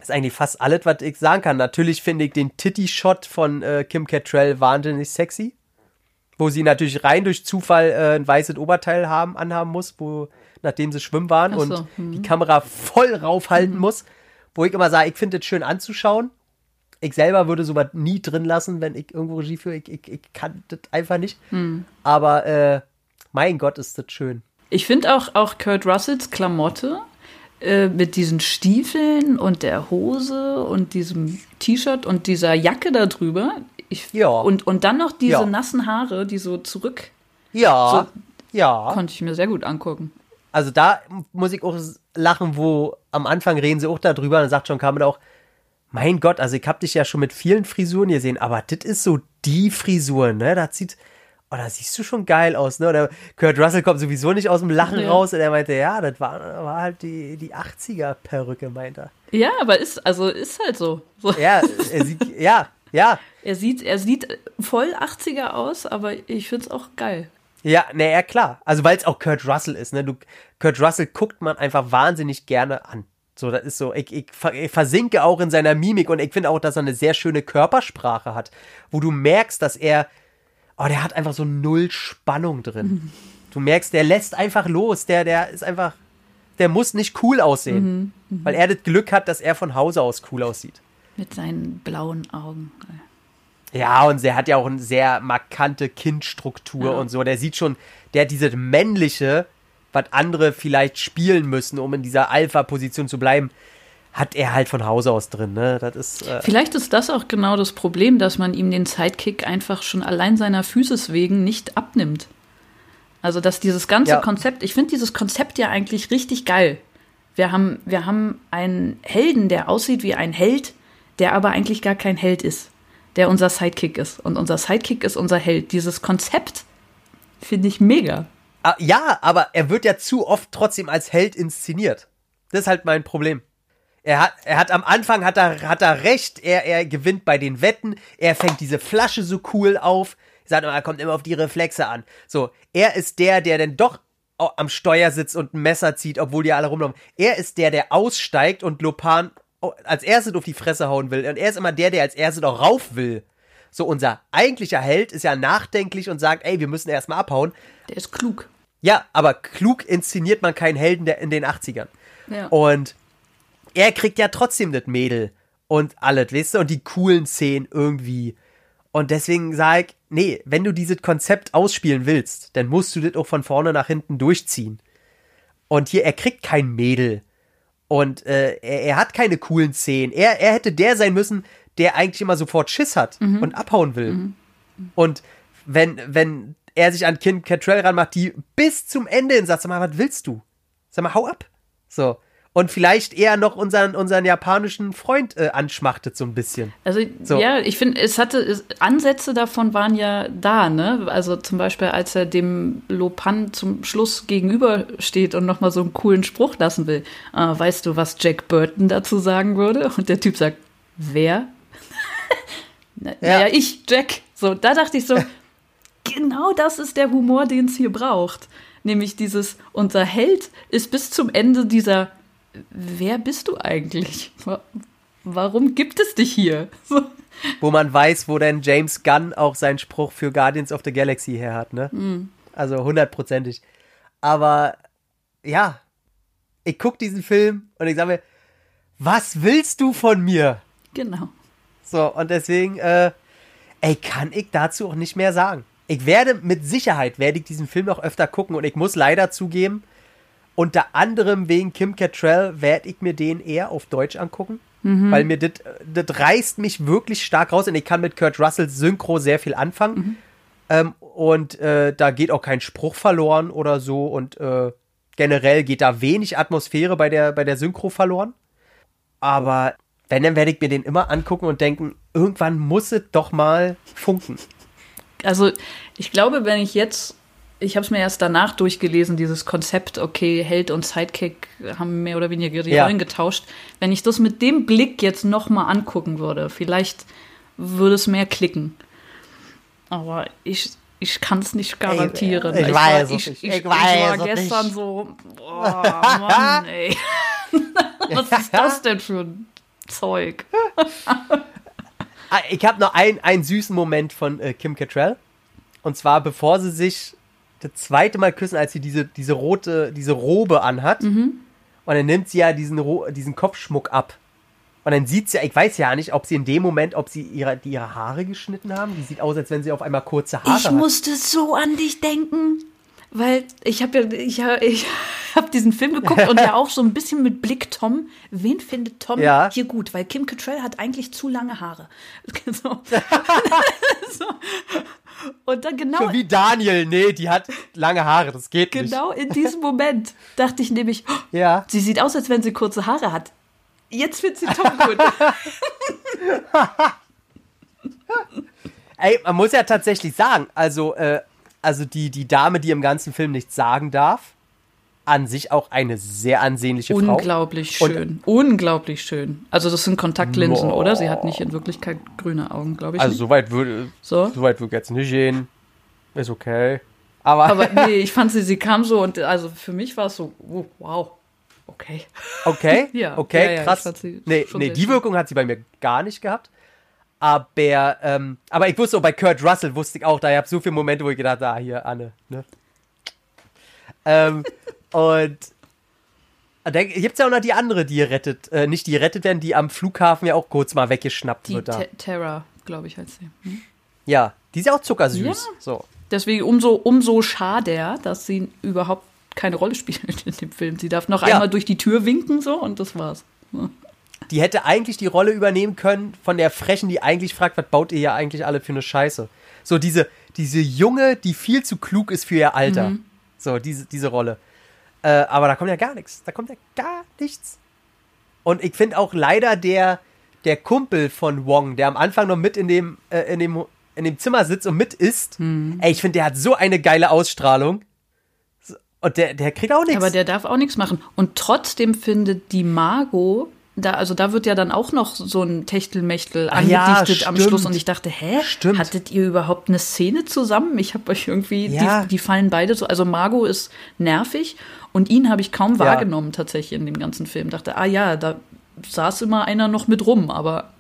S1: Ist eigentlich fast alles, was ich sagen kann. Natürlich finde ich den Titty-Shot von äh, Kim Cattrall wahnsinnig sexy. Wo sie natürlich rein durch Zufall äh, ein weißes Oberteil haben, anhaben muss, wo, nachdem sie schwimmen waren
S2: so,
S1: und die Kamera voll raufhalten muss. Wo ich immer sage, ich finde das schön anzuschauen. Ich selber würde sowas nie drin lassen, wenn ich irgendwo Regie führe. Ich, ich, ich kann das einfach nicht. Aber äh, mein Gott, ist das schön.
S2: Ich finde auch, auch Kurt Russells Klamotte äh, mit diesen Stiefeln und der Hose und diesem T-Shirt und dieser Jacke da drüber. Ich,
S1: Ja.
S2: Und, und dann noch diese
S1: Ja.
S2: nassen Haare, die so zurück,
S1: Ja, ja.
S2: konnte ich mir sehr gut angucken.
S1: Also da muss ich auch lachen, wo am Anfang reden sie auch darüber, dann sagt John Carmen auch, mein Gott, also ich hab dich ja schon mit vielen Frisuren gesehen, aber das ist so die Frisur, ne? Das sieht, oh, da siehst du schon geil aus, ne? Oder Kurt Russell kommt sowieso nicht aus dem Lachen
S2: Ja.
S1: raus und er meinte, ja, das war, war halt die, die 80er-Perücke, meint er.
S2: Ja, aber ist, also ist halt so. so.
S1: Ja, (laughs) er sieht, ja, ja.
S2: Er sieht, er sieht voll 80er aus, aber ich finde es auch geil.
S1: Ja, ne, ja, klar. Also, weil es auch Kurt Russell ist, ne? Du, Kurt Russell guckt man einfach wahnsinnig gerne an. So, das ist so, ich, ich, ich versinke auch in seiner Mimik und ich finde auch, dass er eine sehr schöne Körpersprache hat, wo du merkst, dass er, oh, der hat einfach so null Spannung drin. Du merkst, der lässt einfach los, der, der ist einfach, der muss nicht cool aussehen, weil er das Glück hat, dass er von Hause aus cool aussieht.
S2: Mit seinen blauen Augen.
S1: Ja, und er hat ja auch eine sehr markante Kindstruktur
S2: Ja.
S1: und so. Der sieht schon, der hat diese männliche, was andere vielleicht spielen müssen, um in dieser Alpha-Position zu bleiben, hat er halt von Hause aus drin, ne? Das ist, äh,
S2: Vielleicht ist das auch genau das Problem, dass man ihm den Sidekick einfach schon allein seiner Physis wegen nicht abnimmt. Also, dass dieses ganze
S1: Ja.
S2: Konzept, ich finde dieses Konzept ja eigentlich richtig geil. Wir haben, wir haben einen Helden, der aussieht wie ein Held, der aber eigentlich gar kein Held ist, der unser Sidekick ist. Und unser Sidekick ist unser Held. Dieses Konzept finde ich mega.
S1: ah, ja, aber er wird ja zu oft trotzdem als Held inszeniert. Das ist halt mein Problem. Er hat, er hat am Anfang hat er, hat er recht, er, er gewinnt bei den Wetten, er fängt diese Flasche so cool auf, ich sag immer, er kommt immer auf die Reflexe an. So, er ist der, der dann doch am Steuer sitzt und ein Messer zieht, obwohl die alle rumlaufen. Er ist der, der aussteigt und Lopan als erstes auf die Fresse hauen will. Und er ist immer der, der als erstes auch rauf will. So, unser eigentlicher Held ist ja nachdenklich und sagt, ey, wir müssen erstmal abhauen.
S2: Der ist klug.
S1: Ja, aber klug inszeniert man keinen Helden der in den 80ern.
S2: Ja.
S1: Und er kriegt ja trotzdem das Mädel und alles, weißt du, und die coolen Szenen irgendwie. Und deswegen sag ich, nee, wenn du dieses Konzept ausspielen willst, dann musst du das auch von vorne nach hinten durchziehen. Und hier, er kriegt kein Mädel. Und äh, er, er hat keine coolen Szenen. Er, er hätte der sein müssen, der eigentlich immer sofort Schiss hat und abhauen will. Und wenn, wenn er sich an Kim Cattrall ranmacht, die bis zum Ende hin sagt, sag mal, was willst du? Sag mal, hau ab. So. Und vielleicht eher noch unseren, unseren japanischen Freund äh, anschmachtet so ein bisschen.
S2: Also
S1: So.
S2: ja, ich finde, es hatte es, Ansätze davon waren ja da, ne? Also zum Beispiel, als er dem Lopan zum Schluss gegenübersteht und nochmal so einen coolen Spruch lassen will. Äh, weißt du, was Jack Burton dazu sagen würde? Und der Typ sagt, wer? (laughs) Na,
S1: Ja.
S2: ja. ich, Jack. So, da dachte ich so, (laughs) genau das ist der Humor, den es hier braucht. Nämlich dieses, unser Held ist bis zum Ende dieser, wer bist du eigentlich? Wa- Warum gibt es dich hier?
S1: Wo man weiß, wo denn James Gunn auch seinen Spruch für Guardians of the Galaxy her hat, ne? Also hundertprozentig. Aber ja, ich guck diesen Film und ich sage mir, was willst du von mir?
S2: Genau.
S1: So, und deswegen, äh, ey, kann ich dazu auch nicht mehr sagen. Ich werde mit Sicherheit, werde ich diesen Film noch öfter gucken und ich muss leider zugeben, unter anderem wegen Kim Cattrall werde ich mir den eher auf Deutsch angucken, weil mir das reißt mich wirklich stark raus und ich kann mit Kurt Russells Synchro sehr viel anfangen. Ähm, und äh, da geht auch kein Spruch verloren oder so und äh, generell geht da wenig Atmosphäre bei der, bei der Synchro verloren. Aber wenn, dann werde ich mir den immer angucken und denken, irgendwann muss es doch mal funken.
S2: Also ich glaube, wenn ich jetzt, ich habe es mir erst danach durchgelesen, dieses Konzept, okay, Held und Sidekick haben mehr oder weniger die
S1: Ja.
S2: Rollen getauscht. Wenn ich das mit dem Blick jetzt nochmal angucken würde, vielleicht würde es mehr klicken. Aber ich, ich kann es nicht garantieren.
S1: ich
S2: war,
S1: weiß es
S2: ich. Ich,
S1: Ich
S2: ich
S1: weiß
S2: war
S1: es
S2: gestern
S1: nicht.
S2: so, boah, (laughs) Mann, ey. (laughs) Was ist das denn für ein Zeug? (laughs)
S1: Ah, Ich habe noch ein, einen süßen Moment von äh, Kim Cattrall. Und zwar, bevor sie sich das zweite Mal küssen, als sie diese, diese rote, diese Robe anhat. Und dann nimmt sie ja diesen, diesen Kopfschmuck ab. Und dann sieht sie, ich weiß ja nicht, ob sie in dem Moment, ob sie ihre, die ihre Haare geschnitten haben. Die sieht aus, als wenn sie auf einmal kurze Haare
S2: Ich
S1: hat.
S2: musste so an dich denken, weil ich habe ja, ich, ich (laughs) habe diesen Film geguckt und ja (laughs) auch so ein bisschen mit Blick Tom. Wen findet Tom
S1: Ja.
S2: hier gut? Weil Kim Cattrall hat eigentlich zu lange Haare. (laughs) So. so. Und dann genau,
S1: So wie Daniel. Nee, die hat lange Haare, das geht
S2: genau in diesem Moment dachte ich nämlich, oh,
S1: nicht. Ja.
S2: sie sieht aus, als wenn sie kurze Haare hat. Jetzt findet sie Tom gut.
S1: Ey, man muss ja tatsächlich sagen, also, äh, also die, die Dame, die im ganzen Film nichts sagen darf, an sich auch eine sehr ansehnliche Frau.
S2: Unglaublich schön. Unglaublich schön. Also das sind Kontaktlinsen,
S1: Boah.
S2: oder? Sie hat nicht in Wirklichkeit grüne Augen, glaube ich.
S1: Also
S2: nicht.
S1: soweit würde
S2: So.
S1: soweit würde ich jetzt nicht gehen. Ist okay. Aber,
S2: Aber (laughs) nee, ich fand sie, sie kam so und also für mich war es so, oh, wow, okay.
S1: okay, (laughs)
S2: Ja,
S1: okay,
S2: ja, ja,
S1: krass. nee, nee die. Wirkung hat sie bei mir gar nicht gehabt. Aber, ähm, aber ich wusste auch, bei Kurt Russell wusste ich auch, da ich so viele Momente, wo ich gedacht habe, ah, hier, Anne, ne? ähm, und dann gibt es ja auch noch die andere, die rettet, äh, nicht die rettet werden, die am Flughafen ja auch kurz mal weggeschnappt
S2: Die
S1: wird da.
S2: Te- Terra, glaube ich, heißt sie. Hm?
S1: Ja, die ist ja auch zuckersüß.
S2: Ja.
S1: So.
S2: Deswegen umso, umso schade, dass sie überhaupt keine Rolle spielt (laughs) in dem Film. Sie darf noch
S1: Ja.
S2: einmal durch die Tür winken so und das war's.
S1: Die hätte eigentlich die Rolle übernehmen können von der Frechen, die eigentlich fragt, was baut ihr ja eigentlich alle für eine Scheiße. So diese, diese Junge, die viel zu klug ist für ihr Alter.
S2: Mhm.
S1: So, diese, diese Rolle. Äh, aber da kommt ja gar nichts. Da kommt ja gar nichts. Und ich finde auch leider der, der Kumpel von Wong, der am Anfang noch mit in dem, äh, in dem, in dem Zimmer sitzt und mit isst,
S2: Mhm.
S1: ey, ich finde, der hat so eine geile Ausstrahlung. Und der, der kriegt auch nichts.
S2: Aber der darf auch nichts machen. Und trotzdem findet die Margot, da, also da wird ja dann auch noch so ein Techtelmechtel
S1: Ah ja,
S2: angedichtet am
S1: stimmt.
S2: Schluss. Und ich dachte, hä?
S1: Stimmt.
S2: Hattet ihr überhaupt eine Szene zusammen? Ich habe euch irgendwie,
S1: Ja.
S2: die, die fallen beide so. Also Margot ist nervig und ihn habe ich kaum
S1: Ja.
S2: wahrgenommen tatsächlich in dem ganzen Film. Dachte, ah ja, da saß immer einer noch mit rum, aber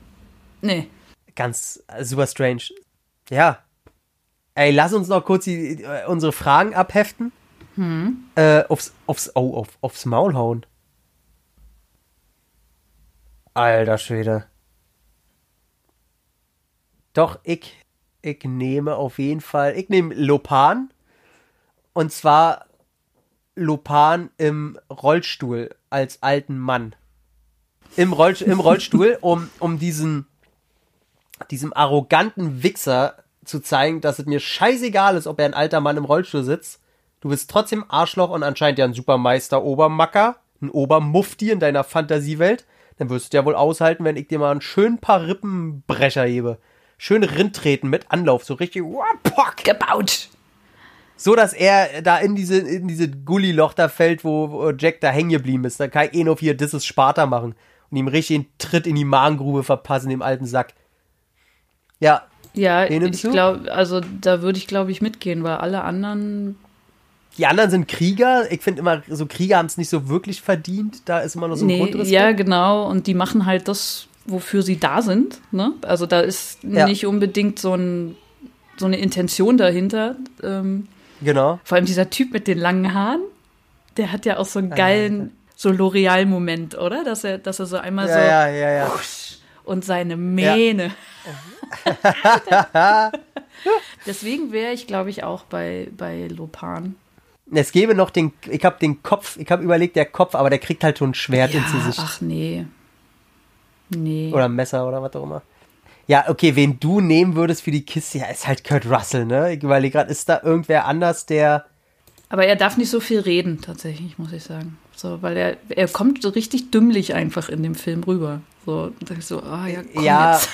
S2: nee.
S1: Ganz äh, super strange. Ja. Ey, lass uns noch kurz die, äh, unsere Fragen abheften. Äh, aufs, aufs, oh, auf, aufs Maul hauen. Alter Schwede. Doch, ich, ich nehme auf jeden Fall, ich nehme Lopan. Und zwar Lopan im Rollstuhl als alten Mann. Im, Roll, im Rollstuhl, (laughs) um, um diesen, diesem arroganten Wichser zu zeigen, dass es mir scheißegal ist, ob er ein alter Mann im Rollstuhl sitzt. Du bist trotzdem Arschloch und anscheinend ja ein Supermeister Obermacker, ein Obermufti in deiner Fantasiewelt. Dann wirst du ja wohl aushalten, wenn ich dir mal einen schönen paar Rippenbrecher hebe. Schön Rindtreten mit Anlauf, so richtig
S2: pock. gebaut.
S1: So, dass er da in diese, in diese Gulliloch da fällt, wo, wo Jack da hängen geblieben ist. Da kann ich eh noch hier is Sparta machen und ihm richtig einen Tritt in die Magengrube verpassen, dem alten Sack. Ja.
S2: Ja, ich glaube, also da würde ich, glaube ich, mitgehen, weil alle anderen.
S1: Die anderen sind Krieger. Ich finde immer, so Krieger haben es nicht so wirklich verdient. Da ist immer noch so ein
S2: nee, Grundrespekt. Ja, genau. Und die machen halt das, wofür sie da sind. Ne? Also da ist ja. nicht unbedingt so, ein, so eine Intention dahinter. Ähm,
S1: genau.
S2: Vor allem dieser Typ mit den langen Haaren, der hat ja auch so einen geilen, so L'Oreal-Moment, oder? Dass er, dass er so einmal
S1: ja,
S2: so
S1: ja, ja, ja.
S2: und seine Mähne. (laughs) Deswegen wäre ich, glaube ich, auch bei, bei Lopan.
S1: Es gäbe noch den, ich habe den Kopf, ich habe überlegt, der Kopf, aber der kriegt halt schon ein Schwert
S2: ja,
S1: ins Gesicht.
S2: Ach nee. Nee.
S1: Oder ein Messer oder was auch immer. Ja, okay, wen du nehmen würdest für die Kiste, ja, ist halt Kurt Russell, ne? Ich überlege gerade, ist da irgendwer anders, der.
S2: Aber er darf nicht so viel reden, tatsächlich, muss ich sagen. So, weil er, er kommt so richtig dümmlich einfach in dem Film rüber. So, und dann so, ah oh, ja, komm
S1: ja.
S2: jetzt.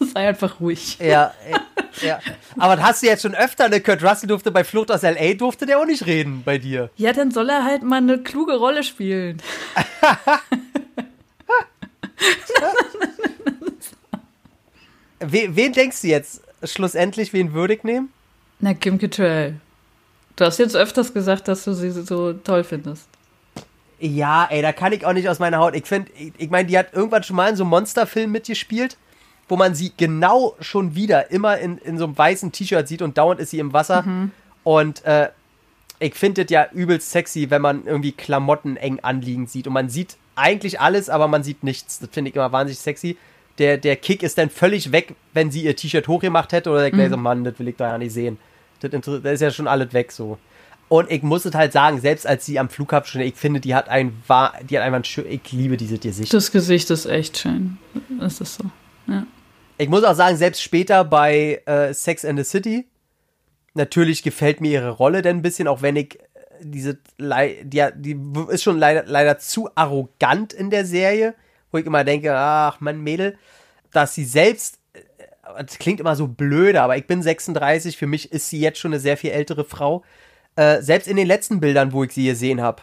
S2: (laughs) Sei einfach ruhig.
S1: Ja, (laughs) (laughs) ja. Aber hast du jetzt schon öfter, ne? Kurt Russell durfte bei Flucht aus L.A. durfte der auch nicht reden bei dir.
S2: Ja, dann soll er halt mal eine kluge Rolle spielen. (laughs)
S1: wen, wen denkst du jetzt schlussendlich, wen würdig nehmen?
S2: Na, Kim Cattrall. Du hast jetzt öfters gesagt, dass du sie so toll findest.
S1: Ja, ey, da kann ich auch nicht aus meiner Haut. Ich finde, ich, ich meine, die hat irgendwann schon mal in so einem Monsterfilm mitgespielt, wo man sie genau schon wieder immer in, in so einem weißen T-Shirt sieht und dauernd ist sie im Wasser. Mhm. Und äh, ich finde es ja übelst sexy, wenn man irgendwie Klamotten eng anliegend sieht. Und man sieht eigentlich alles, aber man sieht nichts. Das finde ich immer wahnsinnig sexy. Der, der Kick ist dann völlig weg, wenn sie ihr T-Shirt hochgemacht hätte oder der mhm. so, Mann, das will ich da ja nicht sehen. Das, das ist ja schon alles weg so. Und ich muss es halt sagen, selbst als sie am Flughafen schon, ich finde, die hat ein, die hat einfach ein schön, ich liebe diese Gesicht.
S2: Das Gesicht ist echt schön. Das ist so,
S1: Ich muss auch sagen, selbst später bei äh, Sex and the City, natürlich gefällt mir ihre Rolle denn ein bisschen, auch wenn ich äh, diese, die, die ist schon leider, leider zu arrogant in der Serie, wo ich immer denke, ach, Mann, Mädel, dass sie selbst, äh, das klingt immer so blöde, aber ich bin 36, für mich ist sie jetzt schon eine sehr viel ältere Frau. Äh, selbst in den letzten Bildern, wo ich sie gesehen habe,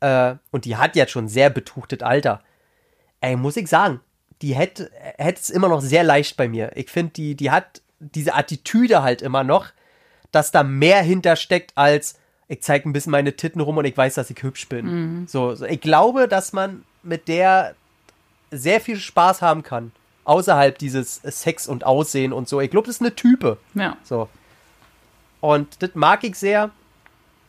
S1: äh, und die hat jetzt schon sehr betuchtes Alter, ey, muss ich sagen, die hätte es immer noch sehr leicht bei mir. Ich finde, die, die hat diese Attitüde halt immer noch, dass da mehr hintersteckt als ich zeige ein bisschen meine Titten rum und ich weiß, dass ich hübsch bin. Mhm. So, so, ich glaube, dass man mit der sehr viel Spaß haben kann. Außerhalb dieses Sex und Aussehen und so. Ich glaube, das ist eine Type.
S2: Ja.
S1: So. Und das mag ich sehr.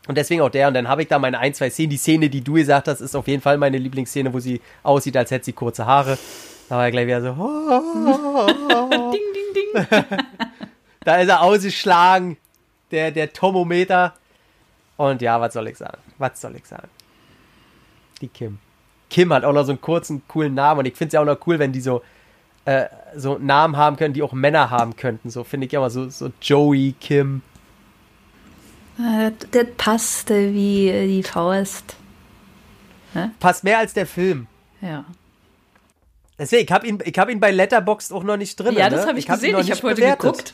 S1: Und deswegen auch der. Und dann habe ich da meine ein, zwei Szenen. Die Szene, die du gesagt hast, ist auf jeden Fall meine Lieblingsszene, wo sie aussieht, als hätte sie kurze Haare. Da war er gleich wieder so. (laughs) ding, ding, ding. (laughs) da ist er ausgeschlagen. Der, der Tomometer. Und ja, was soll ich sagen? Was soll ich sagen? Die Kim. Kim hat auch noch so einen kurzen, coolen Namen. Und ich finde es ja auch noch cool, wenn die so, äh, so Namen haben können, die auch Männer haben könnten. So finde ich ja immer so, so Joey, Kim.
S2: Äh, das passte wie die Faust.
S1: Ne? Passt mehr als der Film.
S2: Ja.
S1: Deswegen, ich habe ihn, hab ihn bei Letterboxd auch noch nicht drin.
S2: Ja, das habe ich, ich hab gesehen. Ich habe heute bewertet. geguckt.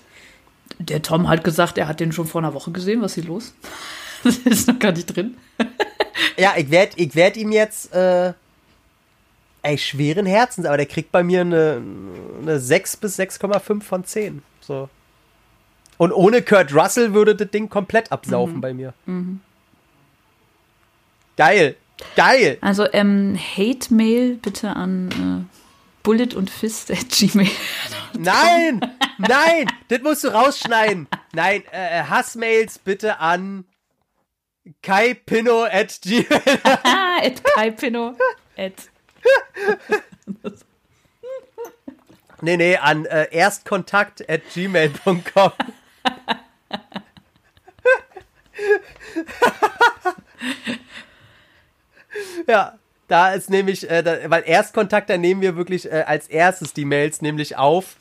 S2: Der Tom hat gesagt, er hat den schon vor einer Woche gesehen. Was ist hier los? (laughs) das ist noch gar nicht drin. (laughs)
S1: ja, ich werde ich werd ihm jetzt äh, ey, schweren Herzens, aber der kriegt bei mir eine, eine 6 bis 6,5 von 10. So. Und ohne Kurt Russell würde das Ding komplett absaufen mhm. bei mir. Mhm. Geil. Geil.
S2: Also ähm, Hate Mail bitte an äh, Bullet und Fist at Gmail.
S1: Nein, nein, das musst du rausschneiden. Nein, äh, Hassmails bitte an kaipino at gmail. (laughs)
S2: at kaipino at. (laughs)
S1: Nee, nee, an äh, erstkontakt at gmail.com. (laughs) ja, da ist nämlich, äh, da, weil Erstkontakt, da nehmen wir wirklich äh, als erstes die Mails nämlich auf.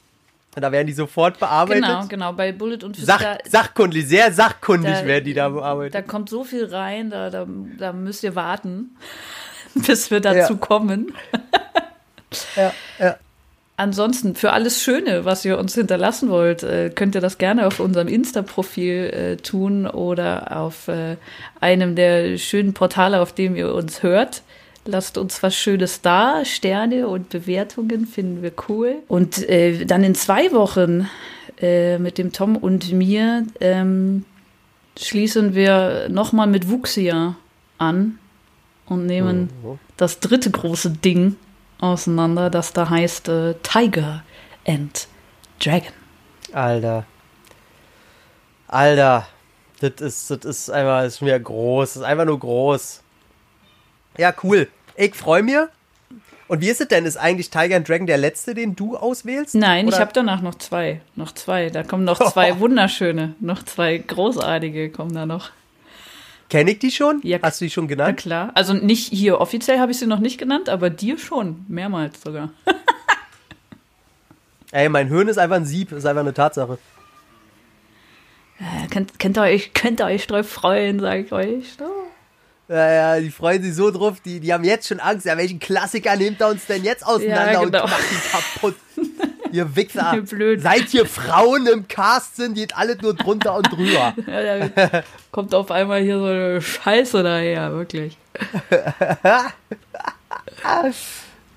S1: Da werden die sofort bearbeitet.
S2: Genau, genau, bei Bullet und
S1: Sach,
S2: da,
S1: sachkundig, sehr sachkundig
S2: da-
S1: werden die da bearbeitet.
S2: da kommt so viel rein, da, da, da müsst ihr warten, (laughs) bis wir dazu
S1: Ja.
S2: kommen.
S1: ja, ja.
S2: Ansonsten, für alles Schöne, was ihr uns hinterlassen wollt, äh, könnt ihr das gerne auf unserem Insta-Profil äh, tun oder auf äh, einem der schönen Portale, auf dem ihr uns hört. Lasst uns was Schönes da. Sterne und Bewertungen finden wir cool. Und äh, dann in zwei Wochen äh, mit dem Tom und mir ähm, schließen wir nochmal mit Wuxia an und nehmen das dritte große Ding auseinander, das da heißt äh, Tiger and Dragon.
S1: Alter. Alter. Das ist, das ist einfach, das ist schon wieder groß. Das ist einfach nur groß. Ja, cool. Ich freue mich. Und wie ist es denn? Ist eigentlich Tiger and Dragon der letzte, den du auswählst?
S2: Nein, ich
S1: Oder-
S2: habe danach noch zwei. Noch zwei. Da kommen noch (laughs) zwei wunderschöne, noch zwei großartige kommen da noch.
S1: Kenn ich die schon?
S2: Ja,
S1: Hast du die schon
S2: Na
S1: genannt?
S2: klar. Also nicht hier offiziell habe ich sie noch nicht genannt, aber dir schon. Mehrmals sogar. (laughs)
S1: Ey, mein Hirn ist einfach ein Sieb. Ist einfach eine Tatsache.
S2: Äh, könnt, könnt, ihr euch, könnt ihr euch drauf freuen, sag ich euch. So.
S1: Ja, ja, die freuen sich so drauf. Die, die haben jetzt schon Angst. Ja, welchen Klassiker nehmt ihr uns denn jetzt auseinander
S2: Ja,
S1: und
S2: genau.
S1: macht ihn kaputt? (laughs) Ihr Wichser.
S2: Ihr Blöd.
S1: Seit hier Frauen im Cast sind, geht alles nur drunter und drüber. (laughs)
S2: Ja, da kommt auf einmal hier so eine Scheiße daher, wirklich. (laughs)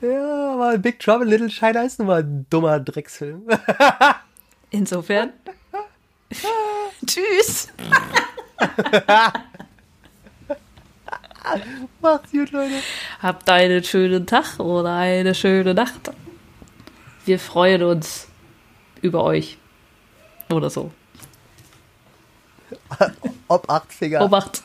S1: Ja, aber Big Trouble Little China ist nun mal ein dummer Drecksfilm.
S2: Insofern. Tschüss.
S1: Macht's gut, Leute.
S2: Habt einen schönen Tag oder eine schöne Nacht. Wir freuen uns über euch. Oder so.
S1: Ob acht Finger. (laughs)
S2: Obacht.